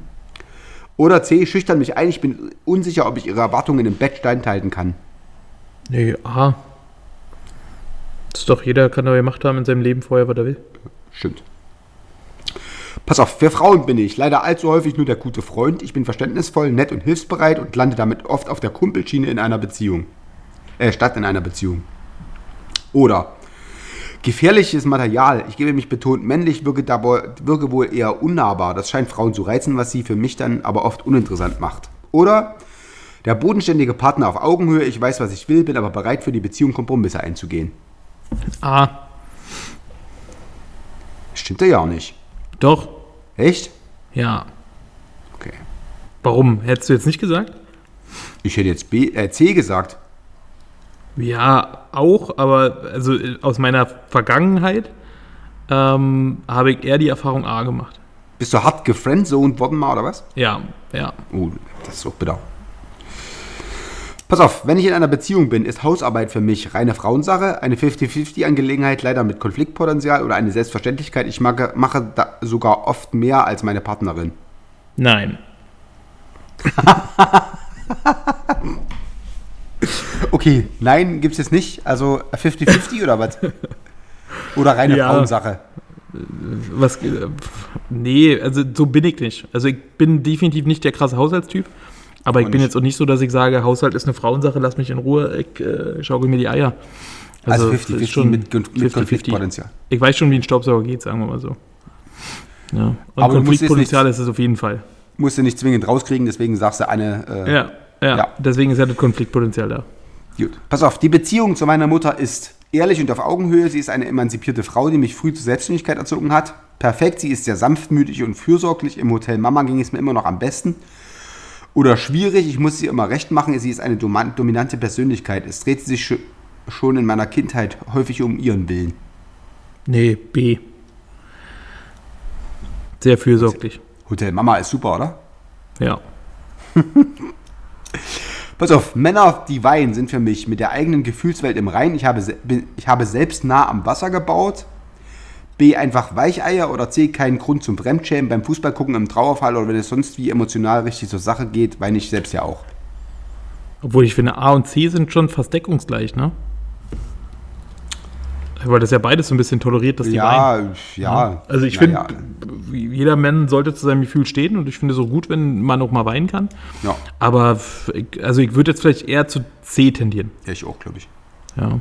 Oder C. Schüchtern mich ein. Ich bin unsicher, ob ich ihre Erwartungen im Bett standhalten kann.
Nee, A. Das ist doch, jeder kann doch gemacht haben in seinem Leben vorher, was er will.
Stimmt. Pass auf, für Frauen bin ich leider allzu häufig nur der gute Freund. Ich bin verständnisvoll, nett und hilfsbereit und lande damit oft auf der Kumpelschiene in einer Beziehung. Äh, statt in einer Beziehung. Oder gefährliches Material. Ich gebe mich betont männlich, wirke, dabei, wirke wohl eher unnahbar. Das scheint Frauen zu reizen, was sie für mich dann aber oft uninteressant macht. Oder der bodenständige Partner auf Augenhöhe. Ich weiß, was ich will, bin aber bereit für die Beziehung Kompromisse einzugehen.
A.
Stimmt ja auch nicht.
Doch.
Echt?
Ja.
Okay.
Warum? Hättest du jetzt nicht gesagt?
Ich hätte jetzt B, äh, C gesagt.
Ja, auch, aber also aus meiner Vergangenheit ähm, habe ich eher die Erfahrung A gemacht.
Bist du hart gefriendzoned worden mal, oder was?
Ja, ja.
Oh, das ist auch bitter. Pass auf, wenn ich in einer Beziehung bin, ist Hausarbeit für mich reine Frauensache, eine 50-50-Angelegenheit, leider mit Konfliktpotenzial oder eine Selbstverständlichkeit. Ich mache, mache da sogar oft mehr als meine Partnerin.
Nein.
Okay, nein, gibt es jetzt nicht. Also 50-50 oder was? Oder reine
Ja.
Frauensache?
Was, äh, nee, also so bin ich nicht. Also ich bin definitiv nicht der krasse Haushaltstyp. Aber ich
Und
bin jetzt auch nicht so, dass ich sage, Haushalt ist eine Frauensache, lass mich in Ruhe, ich äh, schaukel mir die Eier.
Also
es ist
50-50
schon
mit, mit
50-50.
Konfliktpotenzial.
Ich weiß schon, wie ein Staubsauger geht, sagen wir mal so. Ja. Und
Aber
Konfliktpotenzial
nicht-
ist es auf jeden Fall.
Musst du nicht zwingend rauskriegen, deswegen sagst du eine. Äh,
Ja, ja,
Ja.
Deswegen ist ja das Konfliktpotenzial da.
Gut. Pass auf, die Beziehung zu meiner Mutter ist ehrlich und auf Augenhöhe. Sie ist eine emanzipierte Frau, die mich früh zur Selbstständigkeit erzogen hat. Perfekt, sie ist sehr sanftmütig und fürsorglich. Im Hotel Mama ging es mir immer noch am besten. Oder schwierig, ich muss sie immer recht machen. Sie ist eine dominante Persönlichkeit. Es dreht sich sch- schon in meiner Kindheit häufig um ihren Willen.
Nee, B. Sehr fürsorglich.
Hotel Mama ist super, oder?
Ja.
Pass auf, Männer, die weinen, sind für mich mit der eigenen Gefühlswelt im Rein. Ich habe, ich habe selbst nah am Wasser gebaut. B, einfach Weicheier. Oder C, keinen Grund zum Fremdschämen beim Fußballgucken im Trauerfall oder wenn es sonst wie emotional richtig zur Sache geht, weine ich selbst ja auch.
Obwohl ich finde, A und C sind schon fast deckungsgleich, ne? Weil das ja beides so ein bisschen toleriert, dass die weinen.
Ja, ja.
Also ich finde, jeder Mann sollte zu seinem Gefühl stehen und ich finde es so gut, wenn man auch mal weinen kann.
Ja,
Aber also ich würde jetzt vielleicht eher zu C tendieren.
ja ich auch, glaube ich.
Ja.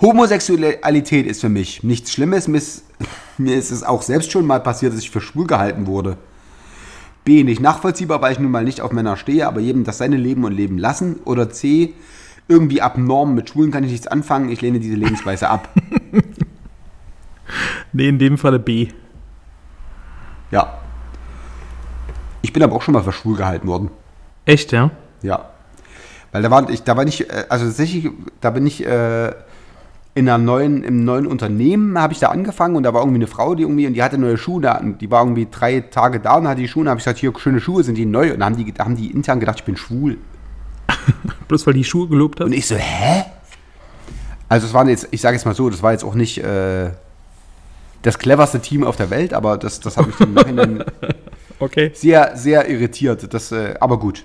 Homosexualität ist für mich nichts Schlimmes. Mir ist, es auch selbst schon mal passiert, dass ich für schwul gehalten wurde. B. Nicht nachvollziehbar, weil ich nun mal nicht auf Männer stehe, aber jedem das seine Leben und Leben lassen. Oder C. Irgendwie abnorm. Mit Schwulen kann ich nichts anfangen. Ich lehne diese Lebensweise ab.
Nee, in dem Falle B.
Ja. Ich bin aber auch schon mal für schwul gehalten worden.
Echt, ja?
Ja. Weil da war ich, da war nicht, äh, also tatsächlich, da bin ich äh, in einer neuen, im neuen Unternehmen habe ich da angefangen und da war irgendwie eine Frau, die irgendwie, und die hatte neue Schuhe da, die war irgendwie drei Tage da und hatte die Schuhe und habe ich gesagt, hier, schöne Schuhe, sind die neu? Und dann haben die, haben die intern gedacht, ich bin schwul.
Bloß weil die Schuhe gelobt hat.
Und ich so, hä? Also es waren jetzt, ich sage jetzt mal so, das war jetzt auch nicht äh, das cleverste Team auf der Welt, aber das, das hat mich im Nachhinein
Okay.
sehr, sehr irritiert. Das, äh, aber gut.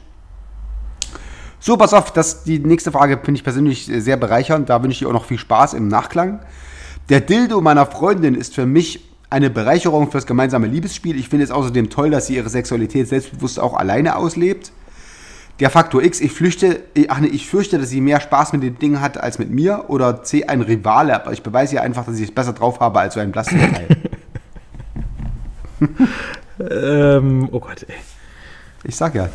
So, pass auf, das, die nächste Frage finde ich persönlich äh, sehr bereichernd. Da wünsche ich dir auch noch viel Spaß im Nachklang. Der Dildo meiner Freundin ist für mich eine Bereicherung fürs gemeinsame Liebesspiel. Ich finde es außerdem toll, dass sie ihre Sexualität selbstbewusst auch alleine auslebt. Der Faktor X, ich flüchte, ach nee, ich fürchte, dass sie mehr Spaß mit dem Ding hat als mit mir. Oder C, ein Rivale, aber ich beweise ihr einfach, dass ich es besser drauf habe als so ein Plastikteil.
Ähm, oh Gott, ey.
ich sag ja,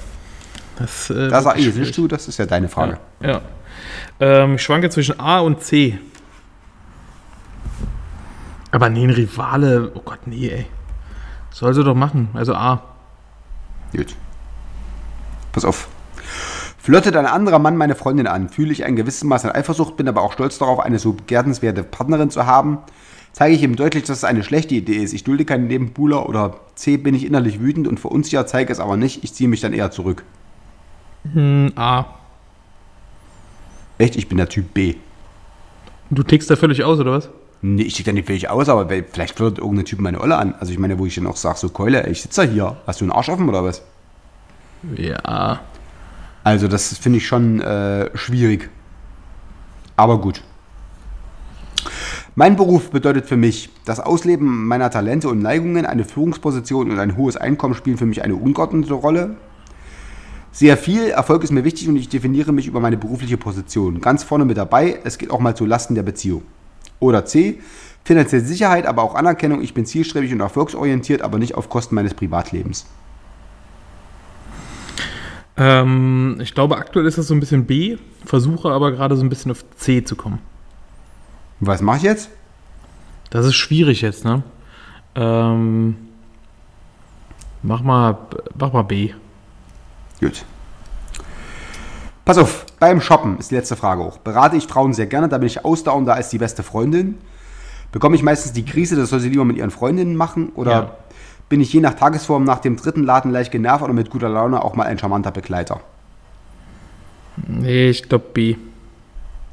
Das, äh,
da sag
wird
ich, siehst du, das ist ja deine Frage.
Ja. Ähm, ich schwanke zwischen A und C. Aber nee, ein Rivale. Oh Gott, nee, ey. Soll sie doch machen. Also A.
Gut. Pass auf. Flirtet ein anderer Mann meine Freundin an, fühle ich ein gewisses Maß an Eifersucht, bin aber auch stolz darauf, eine so begehrenswerte Partnerin zu haben. Zeige ich ihm deutlich, dass es eine schlechte Idee ist. Ich dulde keinen Nebenbuhler oder C, bin ich innerlich wütend und verunsichert, zeige es aber nicht. Ich ziehe mich dann eher zurück.
Hm, A.
Echt, ich bin der Typ B.
Du tickst da völlig aus, oder was?
Nee, ich stehe da nicht völlig aus, aber vielleicht flirtet irgendein Typ meine Olle an. Also ich meine, wo ich dann auch sage, so Keule, ey, ich sitze da hier. Hast du einen Arsch offen oder was?
Ja.
Also das finde ich schon äh, schwierig. Aber gut. Mein Beruf bedeutet für mich, das Ausleben meiner Talente und Neigungen, eine Führungsposition und ein hohes Einkommen spielen für mich eine ungeordnete Rolle. Sehr viel Erfolg ist mir wichtig und ich definiere mich über meine berufliche Position. Ganz vorne mit dabei, es geht auch mal zu Lasten der Beziehung. Oder C, finanzielle Sicherheit, aber auch Anerkennung. Ich bin zielstrebig und erfolgsorientiert, aber nicht auf Kosten meines Privatlebens.
Ähm, ich glaube, aktuell ist das so ein bisschen B. Versuche aber gerade so ein bisschen auf C zu kommen.
Was mache ich jetzt?
Das ist schwierig jetzt, ne? Ähm, mach mal, mach mal B.
Gut. Pass auf, beim Shoppen ist die letzte Frage auch. Berate ich Frauen sehr gerne, da bin ich ausdauernder als die beste Freundin. Bekomme ich meistens die Krise, das soll sie lieber mit ihren Freundinnen machen? Oder
Ja.
bin ich je nach Tagesform nach dem dritten Laden leicht genervt oder mit guter Laune auch mal ein charmanter Begleiter?
Nee, ich glaube B.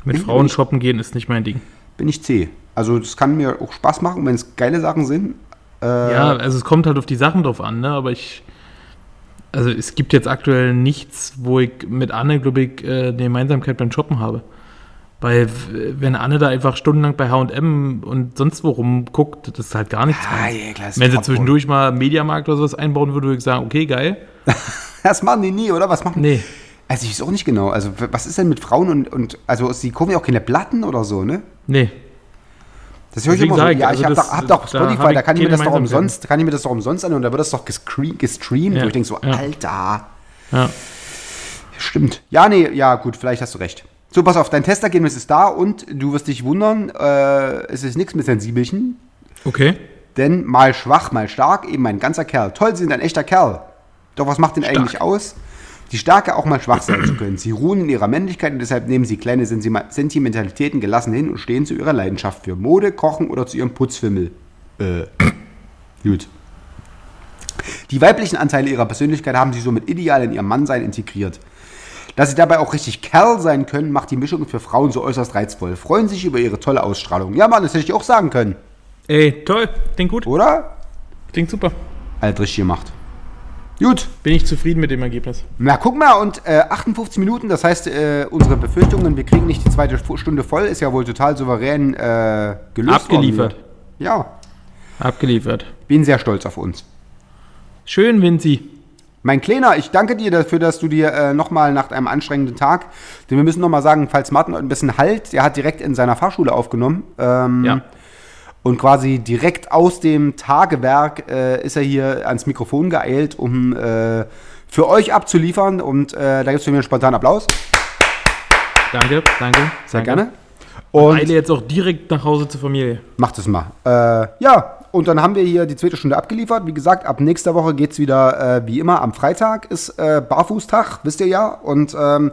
Mit
Ich-
Frauen
ich-
shoppen gehen ist nicht mein Ding.
Bin ich C. Also das kann mir auch Spaß machen, wenn es geile Sachen sind. Äh,
Ja, also es kommt halt auf die Sachen drauf an, ne? Aber ich. Also es gibt jetzt aktuell nichts, wo ich mit Anne, glaube ich, äh, eine Gemeinsamkeit beim Shoppen habe. Weil wenn Anne da einfach stundenlang bei H&M und sonst wo rumguckt, das ist halt gar nichts.
Ah, ja, klar,
wenn sie zwischendurch mal Mediamarkt oder sowas einbauen würde, würde ich sagen, okay, geil.
Das machen die nie, oder? Was machen
Nee.
Also ich weiß auch nicht genau. Also was ist denn mit Frauen und, und also sie kaufen ja auch keine Platten oder so, ne?
Nee.
Das höre ich immer so.
ich,
Ja,
also
ich habe
das-
doch, hab doch
da
Spotify, da,
ich
kann ich mir das doch umsonst, kann ich mir das doch umsonst an und da wird das doch gestreamt.
Ja,
Wo ich denke so,
ja.
Alter,
Ja.
stimmt. Ja, nee, ja gut, vielleicht hast du recht. So, pass auf, dein Testergebnis ist da und du wirst dich wundern, äh, es ist nichts mit Sensibelchen,
Okay.
denn mal schwach, mal stark, eben ein ganzer Kerl. Toll, Sie sind ein echter Kerl. Doch was macht den eigentlich aus? Die Stärke auch mal schwach sein zu können. Sie ruhen in ihrer Männlichkeit und deshalb nehmen sie kleine Sentimentalitäten gelassen hin und stehen zu ihrer Leidenschaft für Mode, Kochen oder zu ihrem Putzfimmel. Äh, gut. Die weiblichen Anteile ihrer Persönlichkeit haben sie somit ideal in ihr Mannsein integriert. Dass sie dabei auch richtig Kerl sein können, macht die Mischung für Frauen so äußerst reizvoll. Freuen sich über ihre tolle Ausstrahlung. Ja, Mann, das hätte ich auch sagen können,
Ey, toll. Klingt gut.
oder?
Klingt super.
Alt richtig gemacht. Gut,
Bin ich zufrieden mit dem Ergebnis.
Na, guck mal, und äh, 58 Minuten, das heißt, äh, unsere Befürchtungen, wir kriegen nicht die zweite Stunde voll, ist ja wohl total souverän äh, gelöst
Abgeliefert.
worden. Ja,
Abgeliefert.
bin sehr stolz auf uns.
Schön, Vinci.
Mein Kleiner, ich danke dir dafür, dass du dir äh, nochmal nach einem anstrengenden Tag, denn wir müssen nochmal sagen, falls Martin ein bisschen halt, der hat direkt in seiner Fahrschule aufgenommen. Ähm,
Ja.
Und quasi direkt aus dem Tagewerk äh, ist er hier ans Mikrofon geeilt, um äh, für euch abzuliefern. Und äh, da gibt es für mich einen spontanen Applaus.
Danke, danke.
Sehr
danke.
gerne.
Und eile jetzt auch direkt nach Hause zur Familie.
macht es mal. Äh, ja, und dann haben wir hier die zweite Stunde abgeliefert. Wie gesagt, ab nächster Woche geht es wieder äh, wie immer. Am Freitag ist äh, Barfußtag, wisst ihr ja. Und ähm,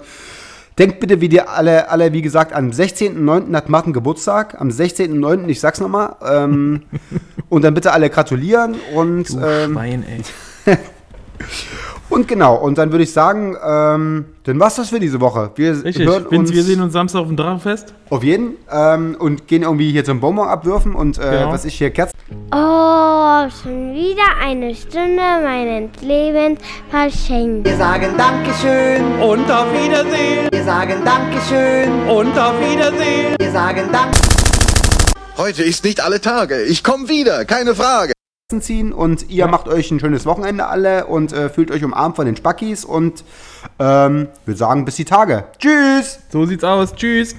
denkt bitte, wie dir alle, alle, wie gesagt, am 16.09. hat Martin Geburtstag. Am 16.09., ich sag's nochmal. Ähm, und dann bitte alle gratulieren. Und,
Du
ähm,
Schwein, ey.
und genau, und dann würde ich sagen, ähm, dann war's das für diese Woche. Wir
Richtig.
hören uns
wir sehen uns Samstag auf dem Drachenfest.
auf jeden ähm, und gehen irgendwie hier zum Bonbon abwürfen und äh,
Genau.
was ich hier Kerzen.
Oh, schon wieder eine Stunde meines Lebens verschenkt.
Wir sagen Dankeschön,
Und auf Wiedersehen.
wir sagen Dankeschön,
Und auf Wiedersehen.
wir sagen Dank.
Heute ist nicht alle Tage. Ich komme wieder, keine Frage.
Ziehen und ihr macht euch ein schönes Wochenende alle und äh, fühlt euch umarmt von den Spackis und ähm, wir sagen bis die Tage. Tschüss!
So sieht's aus. Tschüss.